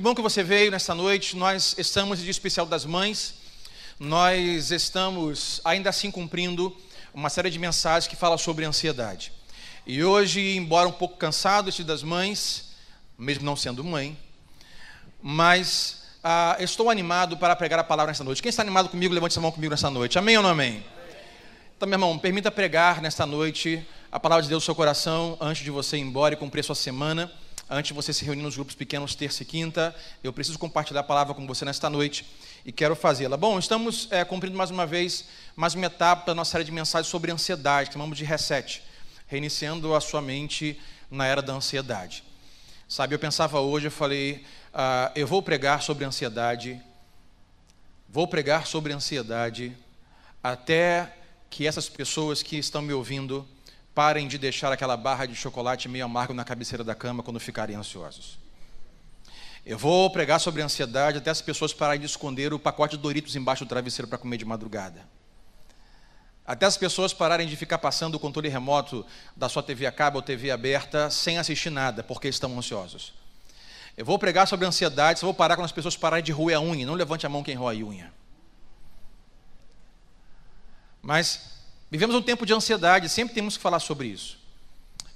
Que bom que você veio nesta noite. Nós estamos em dia especial das mães. Nós estamos ainda assim cumprindo uma série de mensagens que fala sobre ansiedade. E hoje, embora um pouco cansado este das mães, mesmo não sendo mãe, mas ah, estou animado para pregar a palavra nesta noite. Quem está animado comigo, levante a mão comigo nesta noite. Amém ou não amém? Então, meu irmão, permita pregar nesta noite a palavra de Deus no seu coração antes de você ir embora e cumprir a sua semana antes de você se reunir nos grupos pequenos terça e quinta, eu preciso compartilhar a palavra com você nesta noite e quero fazê-la. Bom, estamos é, cumprindo mais uma vez mais uma etapa da nossa série de mensagens sobre ansiedade, chamamos de reset, reiniciando a sua mente na era da ansiedade. Sabe, eu pensava hoje, eu falei, ah, eu vou pregar sobre ansiedade, vou pregar sobre ansiedade até que essas pessoas que estão me ouvindo Parem de deixar aquela barra de chocolate meio amargo na cabeceira da cama quando ficarem ansiosos. Eu vou pregar sobre ansiedade até as pessoas pararem de esconder o pacote de Doritos embaixo do travesseiro para comer de madrugada. Até as pessoas pararem de ficar passando o controle remoto da sua TV a cabo ou TV aberta sem assistir nada, porque estão ansiosos. Eu vou pregar sobre ansiedade, só vou parar quando as pessoas pararem de roer a unha. Não levante a mão quem roe a unha. Mas Vivemos um tempo de ansiedade, sempre temos que falar sobre isso.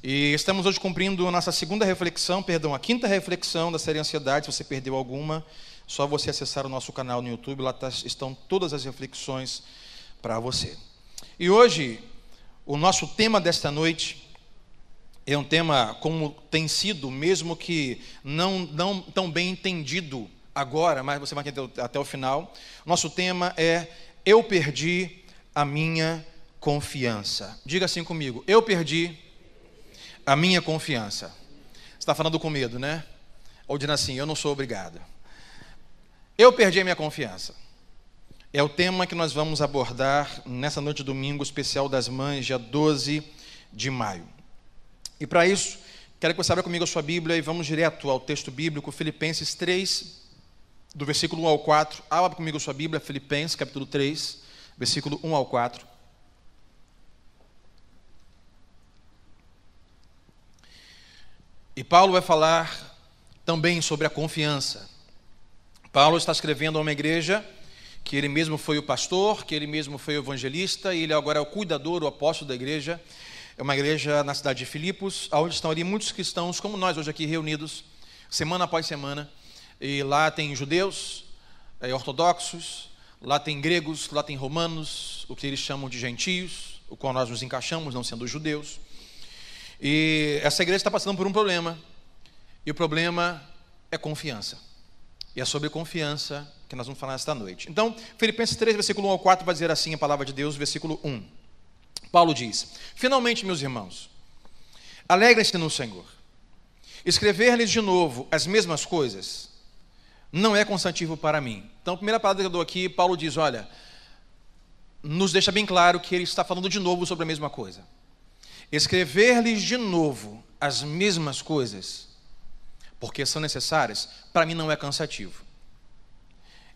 E estamos hoje cumprindo a nossa segunda reflexão, perdão, a quinta reflexão da série Ansiedade. Se você perdeu alguma, só você acessar o nosso canal no YouTube, lá tá, estão todas as reflexões para você. E hoje, o nosso tema desta noite é um tema como tem sido, mesmo que não, não tão bem entendido agora, mas você vai entender até o final. Nosso tema é Eu perdi a minha confiança. Diga assim comigo: eu perdi a minha confiança. Você está falando com medo, né? Ou dizendo assim: eu não sou obrigado. Eu perdi a minha confiança. É o tema que nós vamos abordar nessa noite de domingo especial das mães, dia 12 de maio. E para isso, quero que você abra comigo a sua Bíblia e vamos direto ao texto bíblico, Filipenses 3, do versículo 1 ao 4. Abra comigo a sua Bíblia, Filipenses, capítulo 3, versículo 1 ao 4. E Paulo vai falar também sobre a confiança. Paulo está escrevendo a uma igreja que ele mesmo foi o pastor, que ele mesmo foi o evangelista, e ele agora é o cuidador, o apóstolo da igreja. É uma igreja na cidade de Filipos, onde estão ali muitos cristãos, como nós hoje aqui reunidos, semana após semana. E lá tem judeus, é, ortodoxos, lá tem gregos, lá tem romanos, o que eles chamam de gentios, o qual nós nos encaixamos, não sendo judeus. E essa igreja está passando por um problema. E o problema é confiança. E é sobre confiança que nós vamos falar esta noite. Então, Filipenses 3, versículo 1 ao 4, vai dizer assim a palavra de Deus, versículo 1. Paulo diz: Finalmente, meus irmãos, alegrem-se no Senhor. Escrever-lhes de novo as mesmas coisas não é constativo para mim. Então, a primeira palavra que eu dou aqui, Paulo diz: olha, nos deixa bem claro que ele está falando de novo sobre a mesma coisa escrever-lhes de novo as mesmas coisas, porque são necessárias, para mim não é cansativo.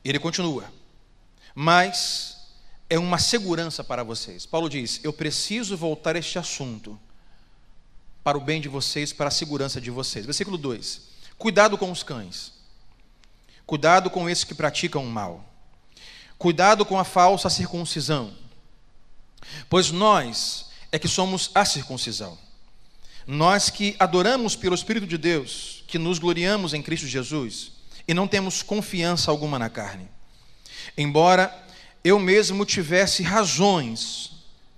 Ele continua, mas é uma segurança para vocês. Paulo diz: Eu preciso voltar a este assunto para o bem de vocês, para a segurança de vocês. Versículo 2: Cuidado com os cães, cuidado com esses que praticam o mal, cuidado com a falsa circuncisão, pois nós é que somos a circuncisão. Nós que adoramos pelo Espírito de Deus, que nos gloriamos em Cristo Jesus e não temos confiança alguma na carne. Embora eu mesmo tivesse razões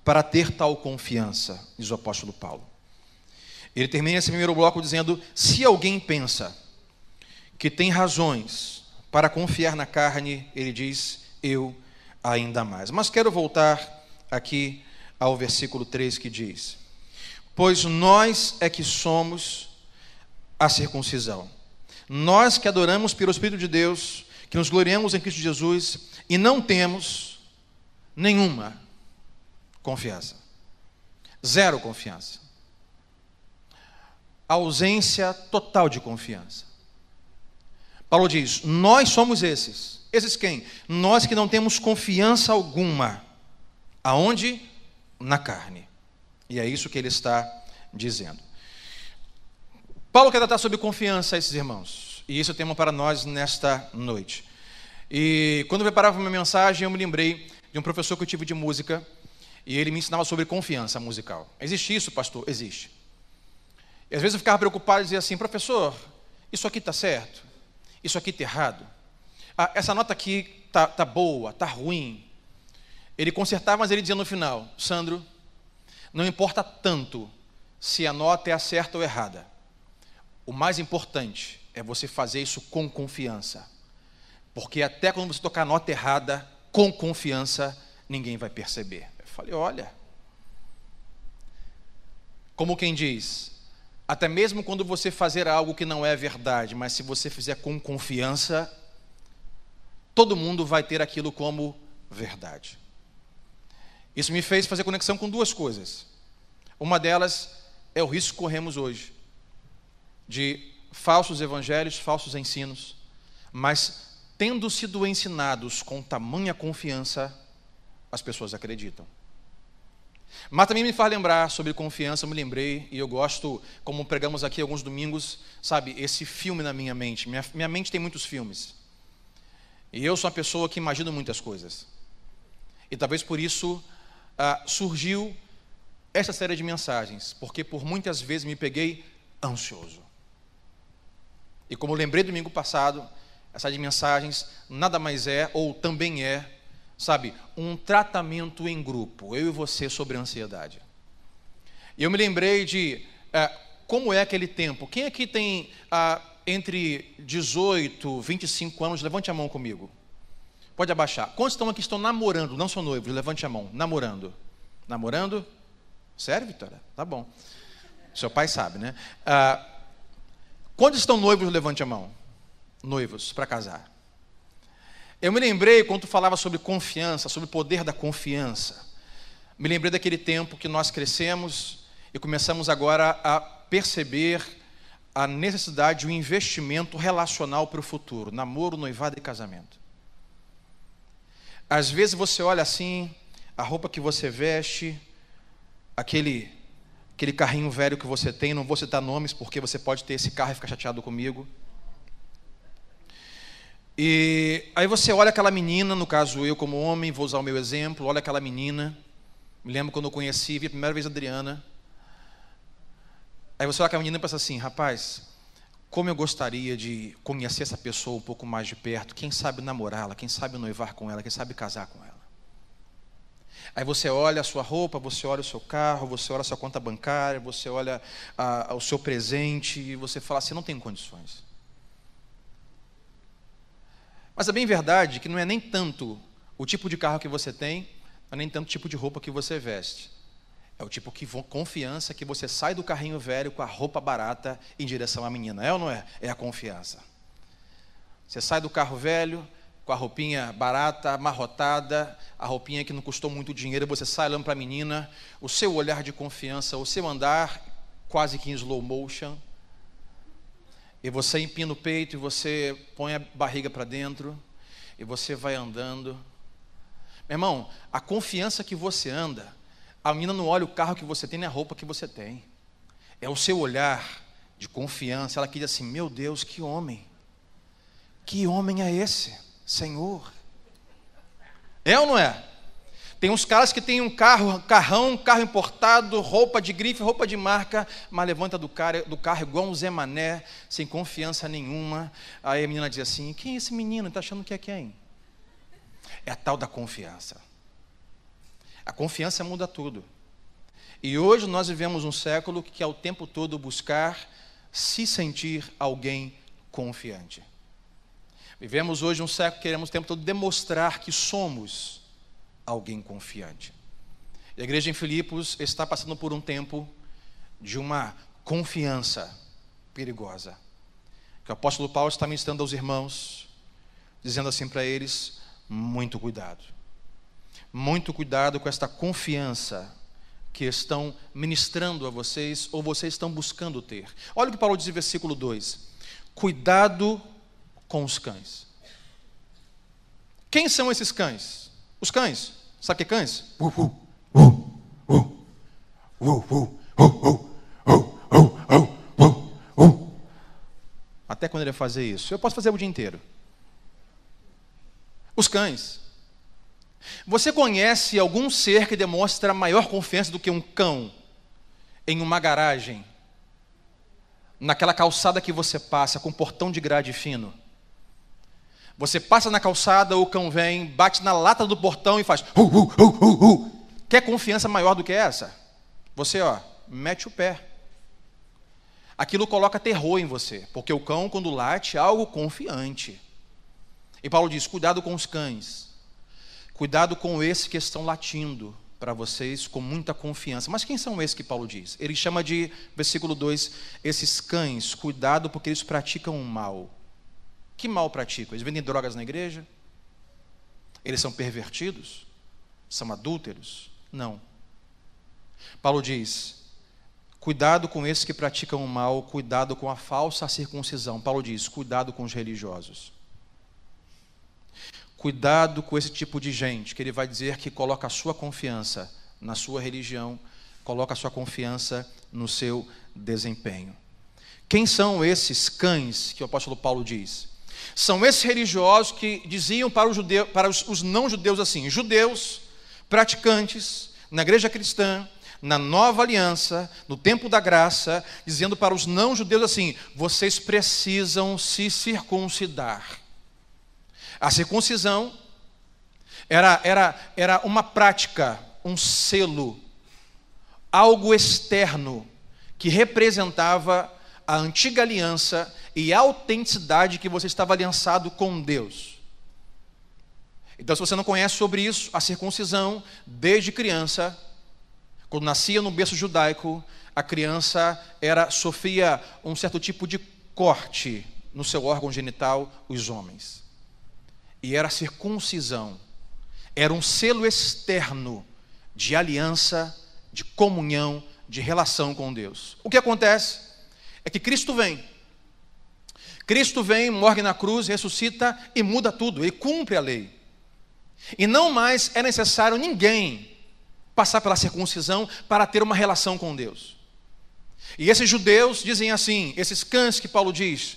para ter tal confiança, diz o apóstolo Paulo. Ele termina esse primeiro bloco dizendo: se alguém pensa que tem razões para confiar na carne, ele diz: eu ainda mais. Mas quero voltar aqui ao versículo 3 que diz: Pois nós é que somos a circuncisão. Nós que adoramos pelo Espírito de Deus, que nos gloriamos em Cristo Jesus e não temos nenhuma confiança. Zero confiança. ausência total de confiança. Paulo diz: Nós somos esses. Esses quem? Nós que não temos confiança alguma. Aonde? Na carne. E é isso que ele está dizendo. Paulo quer tratar sobre confiança a esses irmãos. E esse é tema para nós nesta noite. E quando eu preparava minha mensagem, eu me lembrei de um professor que eu tive de música, e ele me ensinava sobre confiança musical. Existe isso, pastor? Existe. E às vezes eu ficava preocupado e dizia assim, professor, isso aqui está certo? Isso aqui está errado? Ah, essa nota aqui está tá boa, está ruim. Ele consertava, mas ele dizia no final, Sandro, não importa tanto se a nota é certa ou errada. O mais importante é você fazer isso com confiança. Porque até quando você tocar a nota errada, com confiança, ninguém vai perceber. Eu falei, olha. Como quem diz, até mesmo quando você fazer algo que não é verdade, mas se você fizer com confiança, todo mundo vai ter aquilo como verdade. Isso me fez fazer conexão com duas coisas. Uma delas é o risco que corremos hoje de falsos evangelhos, falsos ensinos, mas tendo sido ensinados com tamanha confiança, as pessoas acreditam. Mas também me faz lembrar sobre confiança, eu me lembrei, e eu gosto, como pregamos aqui alguns domingos, sabe, esse filme na minha mente. Minha, minha mente tem muitos filmes. E eu sou uma pessoa que imagina muitas coisas. E talvez por isso ah, surgiu essa série de mensagens, porque por muitas vezes me peguei ansioso. E como lembrei domingo passado, essa de mensagens nada mais é, ou também é, sabe, um tratamento em grupo, eu e você sobre a ansiedade. E eu me lembrei de é, como é aquele tempo. Quem aqui tem ah, entre 18 25 anos? Levante a mão comigo. Pode abaixar. Quantos estão aqui estão namorando? Não são noivos, levante a mão. Namorando. Namorando? Sério, Vitória? Tá bom. Seu pai sabe, né? Ah, quantos estão noivos? Levante a mão noivos para casar. Eu me lembrei quando tu falava sobre confiança, sobre o poder da confiança. Me lembrei daquele tempo que nós crescemos e começamos agora a perceber a necessidade de um investimento relacional para o futuro, namoro, noivado e casamento. Às vezes você olha assim, a roupa que você veste, aquele aquele carrinho velho que você tem, não vou citar nomes porque você pode ter esse carro e ficar chateado comigo. E aí você olha aquela menina, no caso eu como homem, vou usar o meu exemplo, olha aquela menina. Me lembro quando eu conheci, vi a primeira vez a Adriana. Aí você olha aquela menina e pensa assim, rapaz, como eu gostaria de conhecer essa pessoa um pouco mais de perto, quem sabe namorá-la, quem sabe noivar com ela, quem sabe casar com ela. Aí você olha a sua roupa, você olha o seu carro, você olha a sua conta bancária, você olha a, a, o seu presente e você fala assim, não tem condições. Mas é bem verdade que não é nem tanto o tipo de carro que você tem, não é nem tanto o tipo de roupa que você veste. É o tipo de confiança que você sai do carrinho velho com a roupa barata em direção à menina. É ou não é? É a confiança. Você sai do carro velho com a roupinha barata, amarrotada, a roupinha que não custou muito dinheiro, você sai olhando para a menina, o seu olhar de confiança, o seu andar quase que em slow motion, e você empina o peito e você põe a barriga para dentro e você vai andando. Meu irmão, a confiança que você anda, a menina não olha o carro que você tem nem a roupa que você tem. É o seu olhar de confiança. Ela quer dizer assim: Meu Deus, que homem. Que homem é esse, Senhor? É ou não é? Tem uns caras que têm um carro, carrão, carro importado, roupa de grife, roupa de marca, mas levanta do, cara, do carro igual um Zé Mané, sem confiança nenhuma. Aí a menina diz assim: Quem é esse menino? Está achando que é quem? É a tal da confiança. A confiança muda tudo. E hoje nós vivemos um século que quer o tempo todo buscar se sentir alguém confiante. Vivemos hoje um século que queremos o tempo todo demonstrar que somos alguém confiante. E a igreja em Filipos está passando por um tempo de uma confiança perigosa. Que o apóstolo Paulo está ministrando aos irmãos, dizendo assim para eles: muito cuidado. Muito cuidado com esta confiança que estão ministrando a vocês ou vocês estão buscando ter. Olha o que Paulo diz em versículo 2: Cuidado com os cães. Quem são esses cães? Os cães. Sabe que é cães? até quando ele ia fazer isso? Eu posso fazer o dia inteiro. Os cães. Você conhece algum ser que demonstra maior confiança do que um cão em uma garagem? Naquela calçada que você passa com portão de grade fino? Você passa na calçada, o cão vem, bate na lata do portão e faz. Uh, uh, uh, uh, uh. Quer confiança maior do que essa? Você, ó, mete o pé. Aquilo coloca terror em você, porque o cão, quando late, é algo confiante. E Paulo diz: cuidado com os cães, cuidado com esses que estão latindo para vocês com muita confiança. Mas quem são esses que Paulo diz? Ele chama de, versículo 2, esses cães, cuidado porque eles praticam o mal. Que mal praticam? Eles vendem drogas na igreja? Eles são pervertidos? São adúlteros? Não. Paulo diz: cuidado com esses que praticam o mal, cuidado com a falsa circuncisão. Paulo diz: cuidado com os religiosos. Cuidado com esse tipo de gente, que ele vai dizer que coloca a sua confiança na sua religião, coloca a sua confiança no seu desempenho. Quem são esses cães que o apóstolo Paulo diz? São esses religiosos que diziam para, judeu, para os, os não-judeus assim: judeus, praticantes, na igreja cristã, na nova aliança, no tempo da graça, dizendo para os não-judeus assim: vocês precisam se circuncidar. A circuncisão era, era, era uma prática, um selo, algo externo que representava a antiga aliança e a autenticidade que você estava aliançado com Deus. Então, se você não conhece sobre isso, a circuncisão, desde criança, quando nascia no berço judaico, a criança era sofria um certo tipo de corte no seu órgão genital, os homens. E era a circuncisão. Era um selo externo de aliança, de comunhão, de relação com Deus. O que acontece? é que Cristo vem. Cristo vem, morre na cruz, ressuscita e muda tudo, ele cumpre a lei. E não mais é necessário ninguém passar pela circuncisão para ter uma relação com Deus. E esses judeus dizem assim, esses cães que Paulo diz,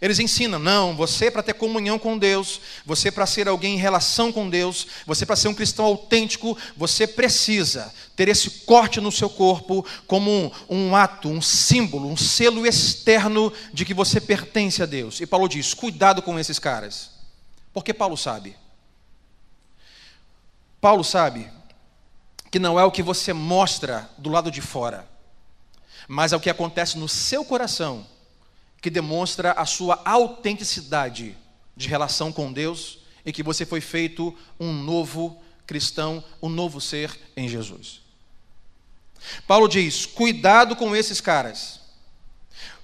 eles ensinam, não, você para ter comunhão com Deus, você para ser alguém em relação com Deus, você para ser um cristão autêntico, você precisa ter esse corte no seu corpo como um, um, ato, um símbolo, um selo externo de que você pertence a Deus. E Paulo diz: cuidado com esses caras. Porque Paulo sabe. Paulo sabe que não é o que você mostra do lado de fora, mas é o que acontece no seu coração que demonstra a sua autenticidade de relação com Deus e que você foi feito um novo cristão, um novo ser em Jesus. Paulo diz: cuidado com esses caras.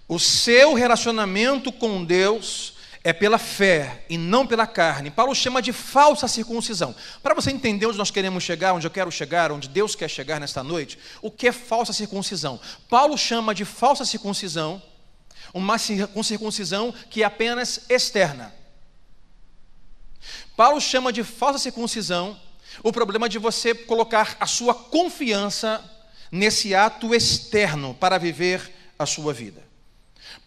O seu relacionamento com Deus é pela fé e não pela carne. Paulo chama de falsa circuncisão. Para você entender onde nós queremos chegar, onde eu quero chegar, onde Deus quer chegar nesta noite, o que é falsa circuncisão? Paulo chama de falsa circuncisão uma circuncisão que é apenas externa. Paulo chama de falsa circuncisão o problema de você colocar a sua confiança nesse ato externo para viver a sua vida.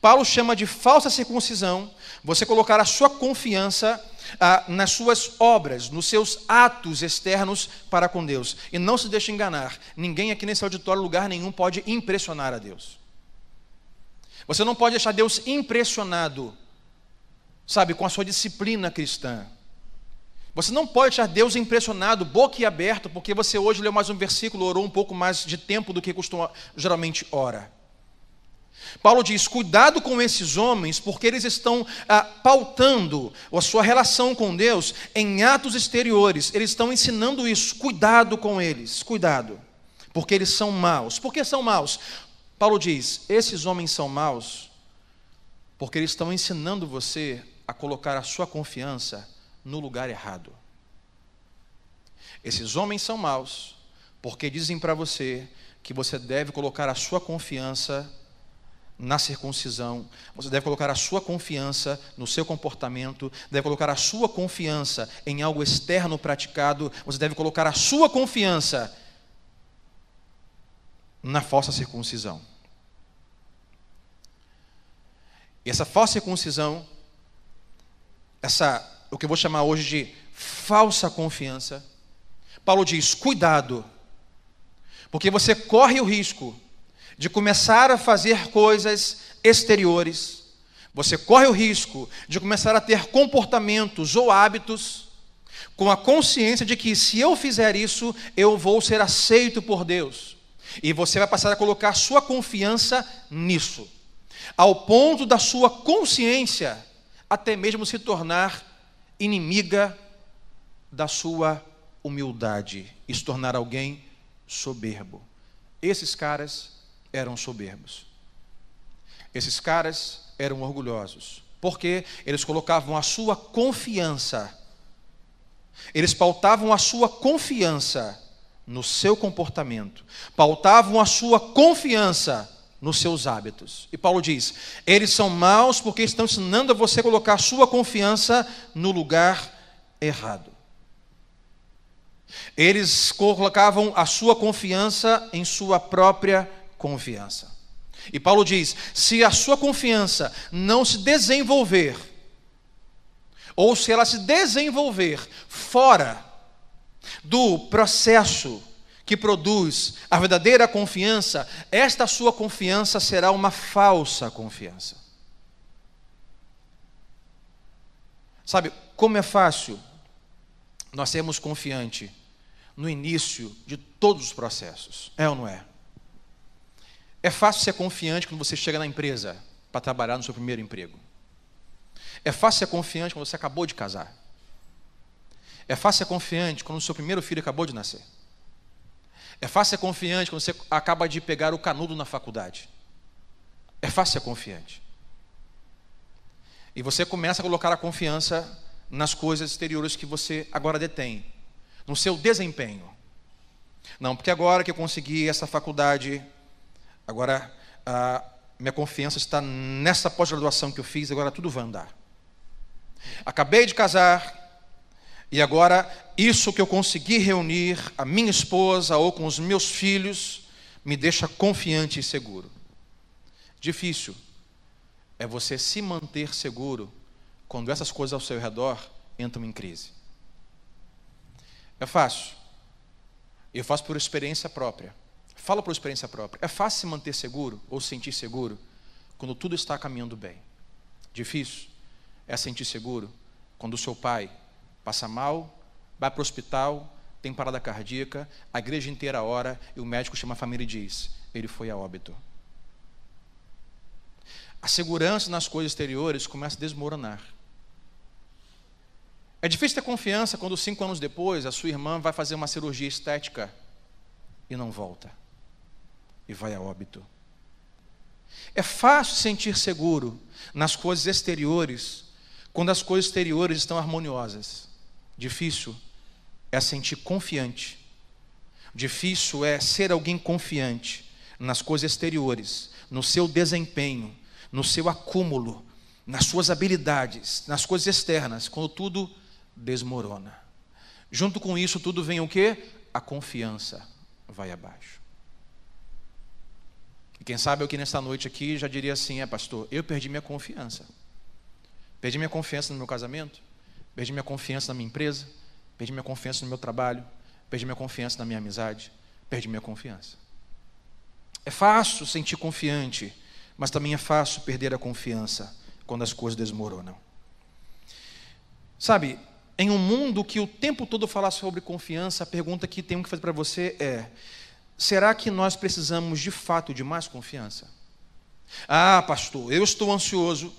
Paulo chama de falsa circuncisão você colocar a sua confiança ah, nas suas obras, nos seus atos externos para com Deus. E não se deixe enganar, ninguém aqui nesse auditório, lugar nenhum, pode impressionar a Deus. Você não pode deixar Deus impressionado, sabe, com a sua disciplina cristã. Você não pode deixar Deus impressionado, boca e aberto, porque você hoje leu mais um versículo, orou um pouco mais de tempo do que costuma, geralmente ora. Paulo diz: cuidado com esses homens, porque eles estão ah, pautando a sua relação com Deus em atos exteriores, eles estão ensinando isso. Cuidado com eles, cuidado, porque eles são maus. Por que são maus? Paulo diz: esses homens são maus porque eles estão ensinando você a colocar a sua confiança no lugar errado. Esses homens são maus porque dizem para você que você deve colocar a sua confiança na circuncisão, você deve colocar a sua confiança no seu comportamento, deve colocar a sua confiança em algo externo praticado, você deve colocar a sua confiança na falsa circuncisão. E essa falsa circuncisão, essa, o que eu vou chamar hoje de falsa confiança, Paulo diz: cuidado, porque você corre o risco de começar a fazer coisas exteriores, você corre o risco de começar a ter comportamentos ou hábitos com a consciência de que se eu fizer isso, eu vou ser aceito por Deus. E você vai passar a colocar sua confiança nisso, ao ponto da sua consciência até mesmo se tornar inimiga da sua humildade e se tornar alguém soberbo. Esses caras eram soberbos. Esses caras eram orgulhosos, porque eles colocavam a sua confiança, eles pautavam a sua confiança no seu comportamento, pautavam a sua confiança nos seus hábitos. E Paulo diz: eles são maus porque estão ensinando a você colocar a sua confiança no lugar errado. Eles colocavam a sua confiança em sua própria confiança. E Paulo diz: se a sua confiança não se desenvolver, ou se ela se desenvolver fora do processo que produz a verdadeira confiança, esta sua confiança será uma falsa confiança. Sabe, como é fácil nós sermos confiantes no início de todos os processos, é ou não é? É fácil ser confiante quando você chega na empresa para trabalhar no seu primeiro emprego. É fácil ser confiante quando você acabou de casar. É fácil ser confiante quando o seu primeiro filho acabou de nascer. É fácil ser confiante quando você acaba de pegar o canudo na faculdade. É fácil ser confiante. E você começa a colocar a confiança nas coisas exteriores que você agora detém, no seu desempenho. Não, porque agora que eu consegui essa faculdade, agora a minha confiança está nessa pós-graduação que eu fiz, agora tudo vai andar. Acabei de casar, e agora, isso que eu consegui reunir, a minha esposa ou com os meus filhos, me deixa confiante e seguro. Difícil é você se manter seguro quando essas coisas ao seu redor entram em crise. É fácil. Eu faço por experiência própria. Falo por experiência própria. É fácil se manter seguro ou se sentir seguro quando tudo está caminhando bem. Difícil é sentir seguro quando o seu pai passa mal, vai para o hospital, tem parada cardíaca, a igreja inteira ora e o médico chama a família e diz: ele foi a óbito. A segurança nas coisas exteriores começa a desmoronar. É difícil ter confiança quando cinco anos depois a sua irmã vai fazer uma cirurgia estética e não volta e vai a óbito. É fácil sentir seguro nas coisas exteriores quando as coisas exteriores estão harmoniosas. Difícil é sentir confiante. Difícil é ser alguém confiante nas coisas exteriores, no seu desempenho, no seu acúmulo, nas suas habilidades, nas coisas externas, quando tudo desmorona. Junto com isso tudo vem o que? A confiança vai abaixo. E quem sabe eu que nesta noite aqui já diria assim, é pastor, eu perdi minha confiança. Perdi minha confiança no meu casamento, Perdi minha confiança na minha empresa, perdi minha confiança no meu trabalho, perdi minha confiança na minha amizade, perdi minha confiança. É fácil sentir confiante, mas também é fácil perder a confiança quando as coisas desmoronam. Sabe, em um mundo que o tempo todo fala sobre confiança, a pergunta que tenho que fazer para você é: será que nós precisamos de fato de mais confiança? Ah, pastor, eu estou ansioso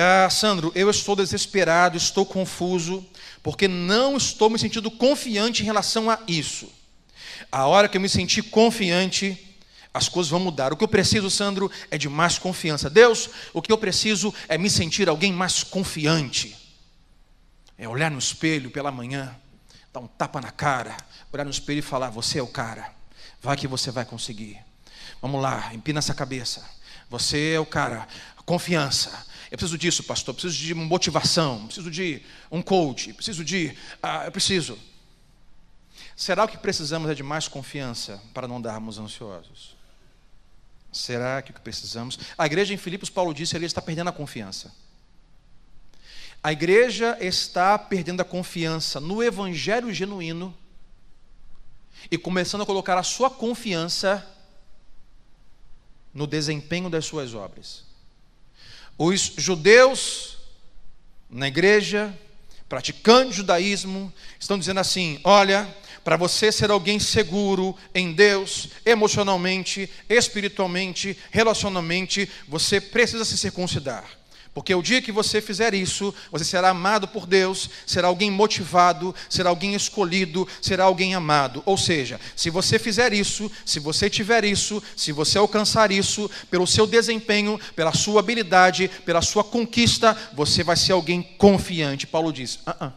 ah, Sandro, eu estou desesperado, estou confuso, porque não estou me sentindo confiante em relação a isso. A hora que eu me sentir confiante, as coisas vão mudar. O que eu preciso, Sandro, é de mais confiança. Deus, o que eu preciso é me sentir alguém mais confiante. É olhar no espelho pela manhã, dar um tapa na cara, olhar no espelho e falar: Você é o cara, vai que você vai conseguir. Vamos lá, empina essa cabeça. Você é o cara, confiança. Eu preciso disso, pastor. Preciso de motivação. Preciso de um coach. Preciso de. Ah, eu preciso. Será que precisamos é de mais confiança para não darmos ansiosos? Será que o que precisamos? A igreja em Filipos, Paulo disse, ele está perdendo a confiança. A igreja está perdendo a confiança no evangelho genuíno e começando a colocar a sua confiança no desempenho das suas obras. Os judeus na igreja, praticando judaísmo, estão dizendo assim: olha, para você ser alguém seguro em Deus, emocionalmente, espiritualmente, relacionalmente, você precisa se circuncidar. Porque o dia que você fizer isso, você será amado por Deus, será alguém motivado, será alguém escolhido, será alguém amado. Ou seja, se você fizer isso, se você tiver isso, se você alcançar isso, pelo seu desempenho, pela sua habilidade, pela sua conquista, você vai ser alguém confiante. Paulo diz: ah, ah,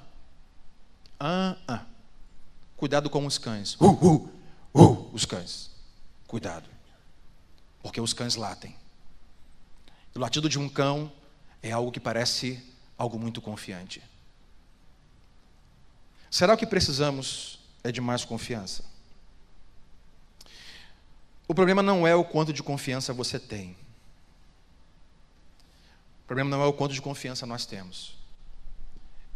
ah, ah. cuidado com os cães. Uh, uh, uh, os cães. Cuidado. Porque os cães latem. O latido de um cão é algo que parece algo muito confiante. Será que precisamos é de mais confiança? O problema não é o quanto de confiança você tem. O problema não é o quanto de confiança nós temos.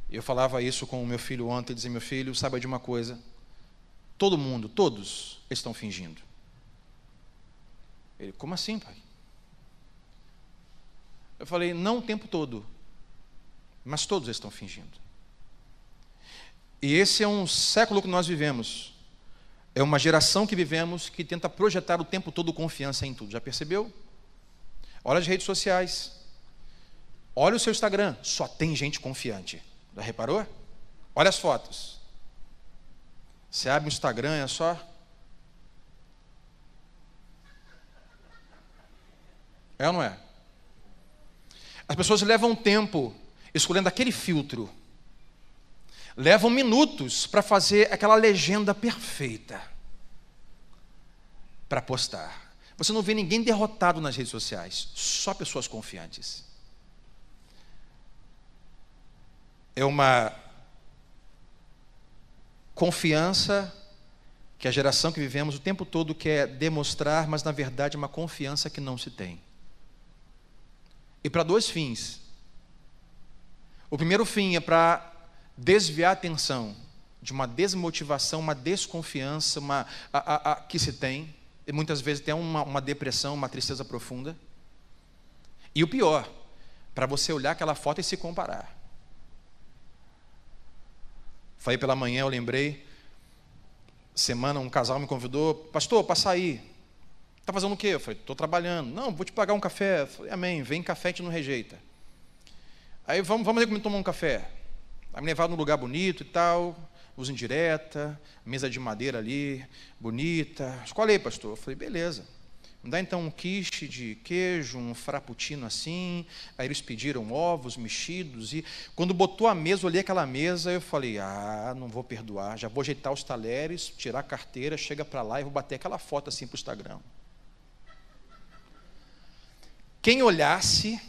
Eu falava isso com o meu filho ontem, dizia: meu filho, saiba de uma coisa. Todo mundo, todos estão fingindo. Ele, como assim, pai? Eu falei, não o tempo todo, mas todos estão fingindo. E esse é um século que nós vivemos. É uma geração que vivemos que tenta projetar o tempo todo confiança em tudo. Já percebeu? Olha as redes sociais. Olha o seu Instagram. Só tem gente confiante. Já reparou? Olha as fotos. Você abre o Instagram, é só. É ou não é? As pessoas levam tempo escolhendo aquele filtro, levam minutos para fazer aquela legenda perfeita para postar. Você não vê ninguém derrotado nas redes sociais, só pessoas confiantes. É uma confiança que a geração que vivemos o tempo todo quer demonstrar, mas na verdade é uma confiança que não se tem. E para dois fins. O primeiro fim é para desviar a atenção de uma desmotivação, uma desconfiança uma, a, a, a, que se tem, e muitas vezes tem uma, uma depressão, uma tristeza profunda. E o pior, para você olhar aquela foto e se comparar. Falei pela manhã, eu lembrei, semana um casal me convidou, pastor, para sair. Está fazendo o quê? Eu falei, estou trabalhando. Não, vou te pagar um café. Eu falei, amém, vem café, a gente não rejeita. Aí vamos, vamos ver como tomar um café. Aí me levaram num lugar bonito e tal, luz indireta, mesa de madeira ali, bonita. Escolhe aí, pastor. Eu falei, beleza. Me dá então um quiche de queijo, um frappuccino assim. Aí eles pediram ovos mexidos. E quando botou a mesa, eu olhei aquela mesa, eu falei: Ah, não vou perdoar. Já vou ajeitar os talheres, tirar a carteira, chega para lá e vou bater aquela foto assim para o Instagram. Quem olhasse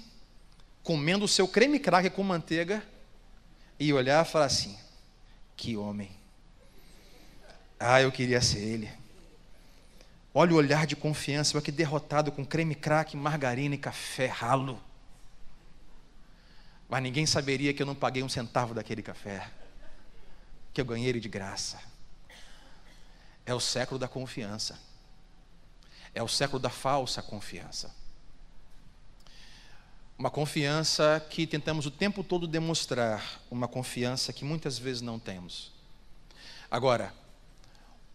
comendo o seu creme cracker com manteiga e olhar e falar assim: que homem. Ah, eu queria ser ele. Olha o olhar de confiança, eu aqui derrotado com creme crack, margarina e café ralo. Mas ninguém saberia que eu não paguei um centavo daquele café, que eu ganhei ele de graça. É o século da confiança. É o século da falsa confiança. Uma confiança que tentamos o tempo todo demonstrar, uma confiança que muitas vezes não temos. Agora,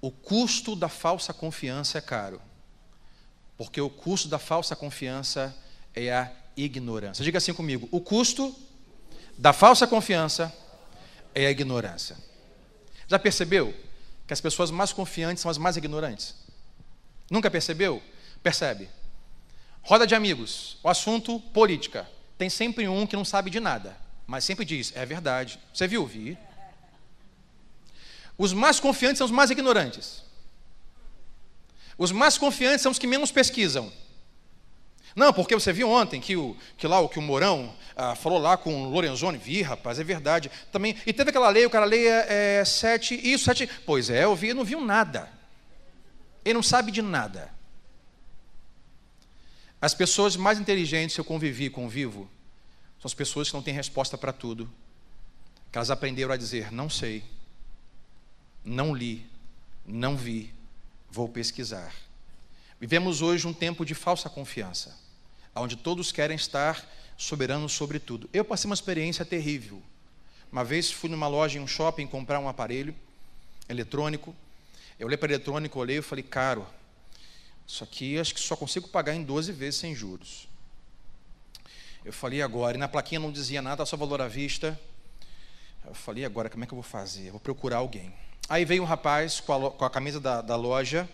o custo da falsa confiança é caro, porque o custo da falsa confiança é a ignorância. Diga assim comigo: o custo da falsa confiança é a ignorância. Já percebeu que as pessoas mais confiantes são as mais ignorantes? Nunca percebeu? Percebe. Roda de amigos, o assunto política. Tem sempre um que não sabe de nada, mas sempre diz: é verdade. Você viu? Vi. Os mais confiantes são os mais ignorantes. Os mais confiantes são os que menos pesquisam. Não, porque você viu ontem que, o, que lá o que o Mourão ah, falou lá com o Lorenzoni, vi, rapaz, é verdade. Também, e teve aquela lei, o cara leia é, sete, isso, sete. Pois é, eu vi, não viu nada. Ele não sabe de nada. As pessoas mais inteligentes que eu convivi e convivo são as pessoas que não têm resposta para tudo. Que elas aprenderam a dizer: não sei, não li, não vi, vou pesquisar. Vivemos hoje um tempo de falsa confiança, onde todos querem estar soberanos sobre tudo. Eu passei uma experiência terrível. Uma vez fui numa loja em um shopping comprar um aparelho eletrônico. Eu olhei para eletrônico, olhei e falei, caro, isso aqui acho que só consigo pagar em 12 vezes sem juros. Eu falei agora, e na plaquinha não dizia nada, só valor à vista. Eu falei agora, como é que eu vou fazer? Eu vou procurar alguém. Aí veio um rapaz com a, com a camisa da, da, loja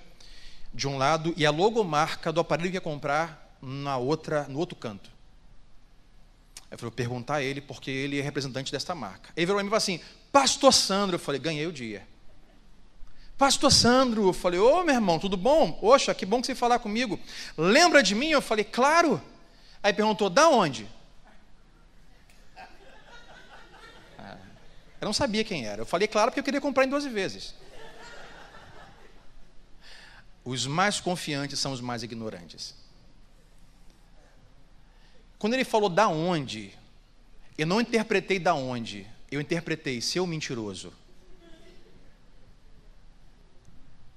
de um lado e a logomarca do aparelho que ia comprar na outra, no outro canto. Eu falei, vou perguntar a ele, porque ele é representante desta marca. Ele virou para mim e falou assim, Pastor Sandro, eu falei, ganhei o dia. Pastor Sandro, eu falei, ô meu irmão, tudo bom? Oxa, que bom que você falar comigo. Lembra de mim? Eu falei, claro. Aí perguntou, da onde? Ah, eu não sabia quem era. Eu falei, claro, porque eu queria comprar em 12 vezes. Os mais confiantes são os mais ignorantes. Quando ele falou da onde, eu não interpretei da onde, eu interpretei seu mentiroso.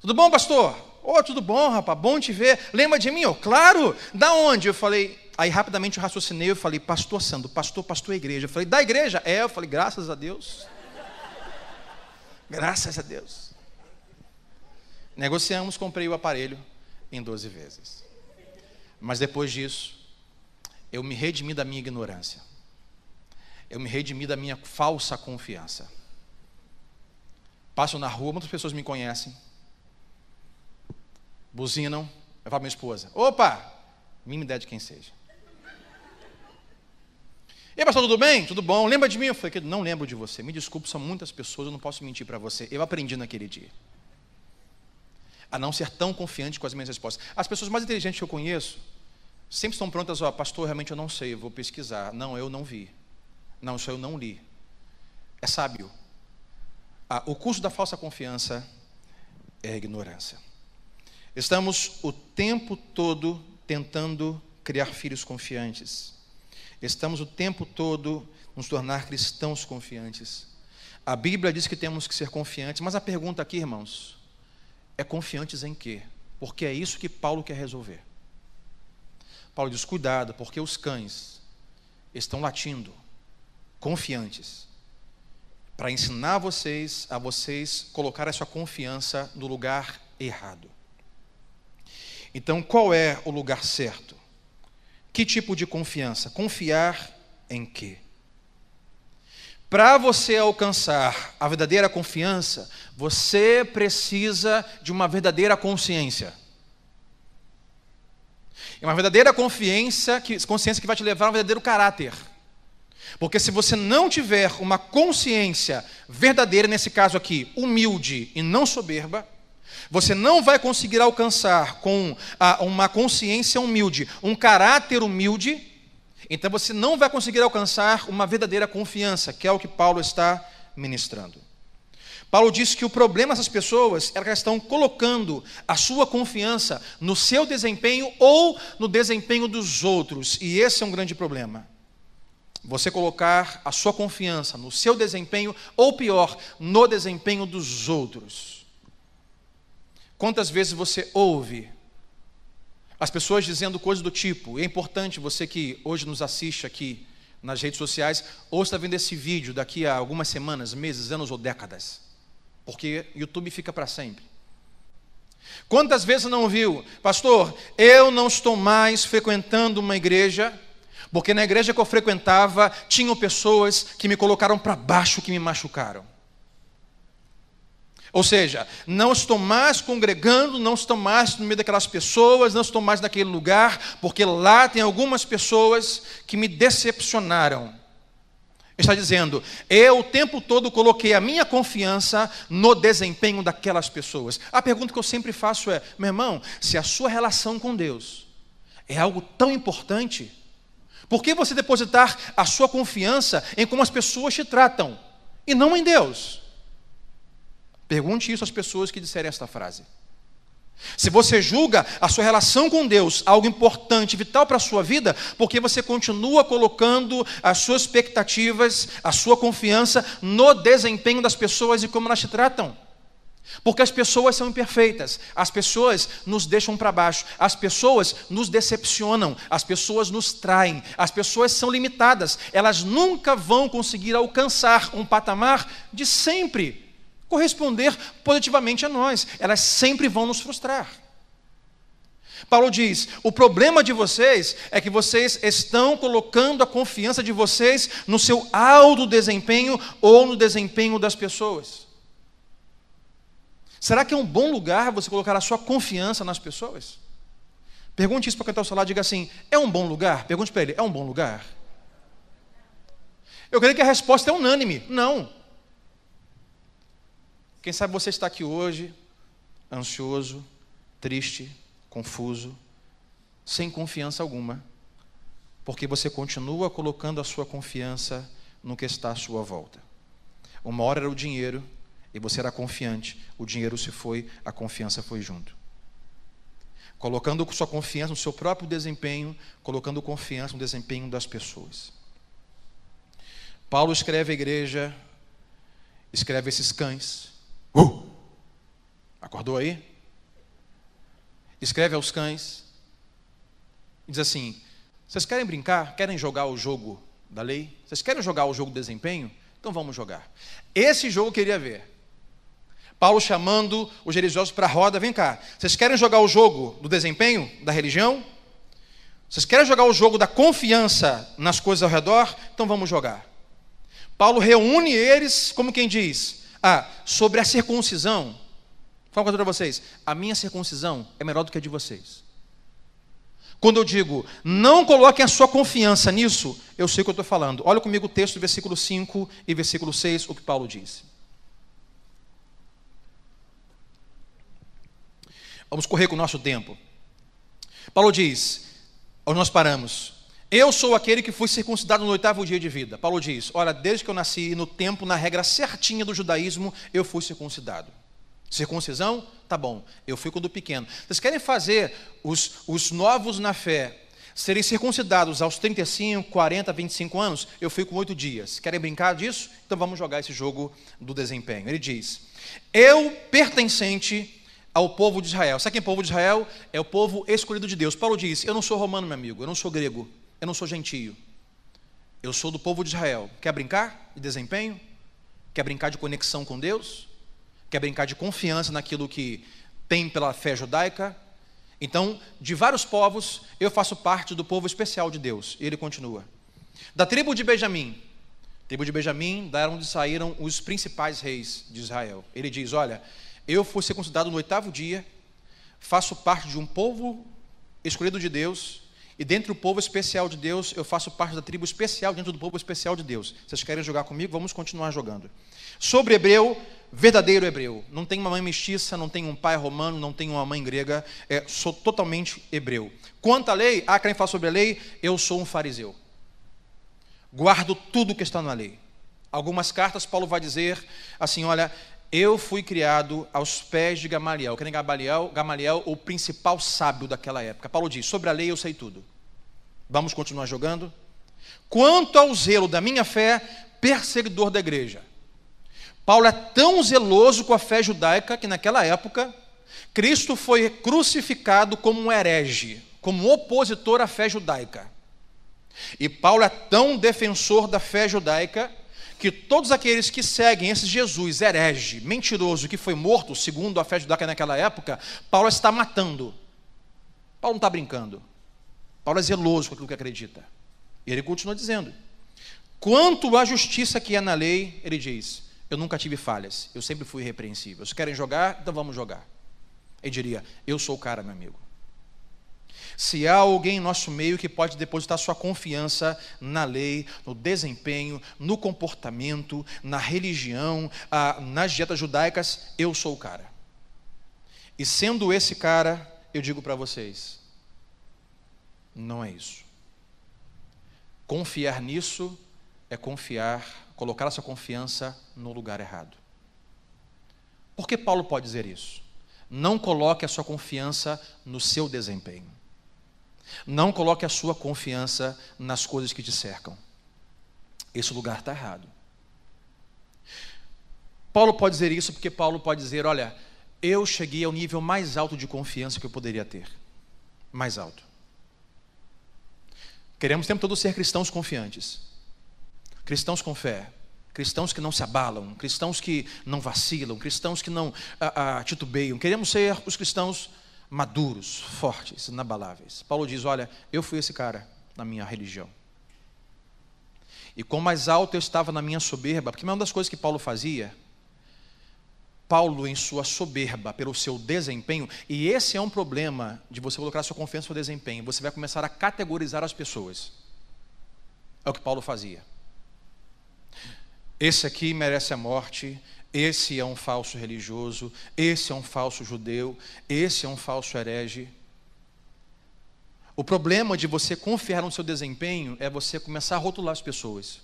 Tudo bom, pastor? Ô, oh, tudo bom, rapaz, bom te ver. Lembra de mim? Oh, claro, da onde? Eu falei, aí rapidamente eu raciocinei, eu falei, pastor Sandro, pastor, pastor igreja. Eu falei, da igreja? É, eu falei, graças a Deus. Graças a Deus. Negociamos, comprei o aparelho em 12 vezes. Mas depois disso, eu me redimi da minha ignorância. Eu me redimi da minha falsa confiança. Passo na rua, muitas pessoas me conhecem buzinam, eu falo minha esposa: opa, mínima ideia de quem seja. E aí, pastor, tudo bem? Tudo bom? Lembra de mim? Eu falei, não lembro de você. Me desculpe, são muitas pessoas, eu não posso mentir para você. Eu aprendi naquele dia. A não ser tão confiante com as minhas respostas. As pessoas mais inteligentes que eu conheço sempre estão prontas, ó, pastor, realmente eu não sei, eu vou pesquisar. Não, eu não vi. Não, isso eu não li. É sábio. Ah, o curso da falsa confiança é a ignorância. Estamos o tempo todo tentando criar filhos confiantes. Estamos o tempo todo nos tornar cristãos confiantes. A Bíblia diz que temos que ser confiantes, mas a pergunta aqui, irmãos, é confiantes em quê? Porque é isso que Paulo quer resolver. Paulo diz: cuidado, porque os cães estão latindo, confiantes, para ensinar vocês a vocês colocar a sua confiança no lugar errado. Então, qual é o lugar certo? Que tipo de confiança? Confiar em quê? Para você alcançar a verdadeira confiança, você precisa de uma verdadeira consciência. É uma verdadeira confiança que, consciência que vai te levar a um verdadeiro caráter. Porque se você não tiver uma consciência verdadeira, nesse caso aqui, humilde e não soberba, você não vai conseguir alcançar com uma consciência humilde, um caráter humilde, então você não vai conseguir alcançar uma verdadeira confiança, que é o que Paulo está ministrando. Paulo diz que o problema dessas pessoas é que elas estão colocando a sua confiança no seu desempenho ou no desempenho dos outros, e esse é um grande problema. Você colocar a sua confiança no seu desempenho, ou pior, no desempenho dos outros. Quantas vezes você ouve as pessoas dizendo coisas do tipo, é importante você que hoje nos assiste aqui nas redes sociais, ou está vendo esse vídeo daqui a algumas semanas, meses, anos ou décadas, porque YouTube fica para sempre. Quantas vezes não ouviu, pastor, eu não estou mais frequentando uma igreja, porque na igreja que eu frequentava tinham pessoas que me colocaram para baixo, que me machucaram. Ou seja, não estou mais congregando, não estou mais no meio daquelas pessoas, não estou mais naquele lugar, porque lá tem algumas pessoas que me decepcionaram. Está dizendo, eu o tempo todo coloquei a minha confiança no desempenho daquelas pessoas. A pergunta que eu sempre faço é: meu irmão, se a sua relação com Deus é algo tão importante, por que você depositar a sua confiança em como as pessoas te tratam e não em Deus? Pergunte isso às pessoas que disserem esta frase. Se você julga a sua relação com Deus algo importante, vital para a sua vida, porque você continua colocando as suas expectativas, a sua confiança no desempenho das pessoas e como elas te tratam. Porque as pessoas são imperfeitas, as pessoas nos deixam para baixo, as pessoas nos decepcionam, as pessoas nos traem, as pessoas são limitadas, elas nunca vão conseguir alcançar um patamar de sempre corresponder positivamente a nós, elas sempre vão nos frustrar. Paulo diz: o problema de vocês é que vocês estão colocando a confiança de vocês no seu alto desempenho ou no desempenho das pessoas. Será que é um bom lugar você colocar a sua confiança nas pessoas? Pergunte isso para ao seu lado, diga assim: é um bom lugar? Pergunte para ele: é um bom lugar? Eu creio que a resposta é unânime: não. Quem sabe você está aqui hoje, ansioso, triste, confuso, sem confiança alguma, porque você continua colocando a sua confiança no que está à sua volta. Uma hora era o dinheiro, e você era confiante, o dinheiro se foi, a confiança foi junto. Colocando sua confiança no seu próprio desempenho, colocando confiança no desempenho das pessoas. Paulo escreve à igreja, escreve esses cães. Uh! Acordou aí? Escreve aos cães. Diz assim: Vocês querem brincar? Querem jogar o jogo da lei? Vocês querem jogar o jogo do desempenho? Então vamos jogar. Esse jogo eu queria ver. Paulo chamando os religiosos para a roda: vem cá, vocês querem jogar o jogo do desempenho, da religião? Vocês querem jogar o jogo da confiança nas coisas ao redor? Então vamos jogar. Paulo reúne eles, como quem diz: Ah, sobre a circuncisão. Fala uma coisa para vocês: a minha circuncisão é melhor do que a de vocês. Quando eu digo, não coloquem a sua confiança nisso, eu sei o que eu estou falando. Olha comigo o texto versículo 5 e versículo 6, o que Paulo disse. Vamos correr com o nosso tempo. Paulo diz, onde nós paramos, eu sou aquele que fui circuncidado no oitavo dia de vida. Paulo diz, olha, desde que eu nasci, no tempo, na regra certinha do judaísmo, eu fui circuncidado. Circuncisão? Tá bom, eu fui quando pequeno. Vocês querem fazer os, os novos na fé serem circuncidados aos 35, 40, 25 anos? Eu fui com oito dias. Querem brincar disso? Então vamos jogar esse jogo do desempenho. Ele diz, eu pertencente ao povo de Israel. Sabe quem é o povo de Israel? É o povo escolhido de Deus. Paulo diz: Eu não sou romano, meu amigo, eu não sou grego, eu não sou gentio. Eu sou do povo de Israel. Quer brincar de desempenho? Quer brincar de conexão com Deus? Quer brincar de confiança naquilo que tem pela fé judaica? Então, de vários povos, eu faço parte do povo especial de Deus. E ele continua. Da tribo de Benjamim, tribo de Benjamim, da onde saíram os principais reis de Israel. Ele diz: Olha, eu fui circuncidado no oitavo dia, faço parte de um povo escolhido de Deus, e dentro do povo especial de Deus, eu faço parte da tribo especial dentro do povo especial de Deus. Vocês querem jogar comigo? Vamos continuar jogando. Sobre hebreu, verdadeiro hebreu. Não tem uma mãe mestiça, não tem um pai romano, não tem uma mãe grega. É, sou totalmente hebreu. Quanto à lei, ah, querem falar sobre a lei? Eu sou um fariseu. Guardo tudo que está na lei. Algumas cartas, Paulo vai dizer assim: olha, eu fui criado aos pés de Gamaliel. Quem é Gamaliel? Gamaliel, o principal sábio daquela época. Paulo diz: sobre a lei eu sei tudo. Vamos continuar jogando? Quanto ao zelo da minha fé, perseguidor da igreja. Paulo é tão zeloso com a fé judaica que naquela época Cristo foi crucificado como um herege, como um opositor à fé judaica. E Paulo é tão defensor da fé judaica que todos aqueles que seguem esse Jesus herege, mentiroso, que foi morto, segundo a fé judaica naquela época, Paulo está matando. Paulo não está brincando. Paulo é zeloso com aquilo que acredita. E ele continua dizendo: quanto à justiça que é na lei, ele diz: eu nunca tive falhas, eu sempre fui irrepreensível. Se querem jogar, então vamos jogar. Ele diria: eu sou o cara, meu amigo. Se há alguém em nosso meio que pode depositar sua confiança na lei, no desempenho, no comportamento, na religião, nas dietas judaicas, eu sou o cara. E sendo esse cara, eu digo para vocês: não é isso. Confiar nisso é confiar, colocar a sua confiança no lugar errado. Por que Paulo pode dizer isso? Não coloque a sua confiança no seu desempenho. Não coloque a sua confiança nas coisas que te cercam. Esse lugar está errado. Paulo pode dizer isso porque Paulo pode dizer: olha, eu cheguei ao nível mais alto de confiança que eu poderia ter. Mais alto. Queremos o tempo todo ser cristãos confiantes, cristãos com fé, cristãos que não se abalam, cristãos que não vacilam, cristãos que não ah, ah, titubeiam. Queremos ser os cristãos maduros, fortes, inabaláveis. Paulo diz: Olha, eu fui esse cara na minha religião. E com mais alto eu estava na minha soberba, porque uma das coisas que Paulo fazia, Paulo, em sua soberba, pelo seu desempenho, e esse é um problema de você colocar sua confiança no desempenho, você vai começar a categorizar as pessoas. É o que Paulo fazia. Esse aqui merece a morte, esse é um falso religioso, esse é um falso judeu, esse é um falso herege. O problema de você confiar no seu desempenho é você começar a rotular as pessoas.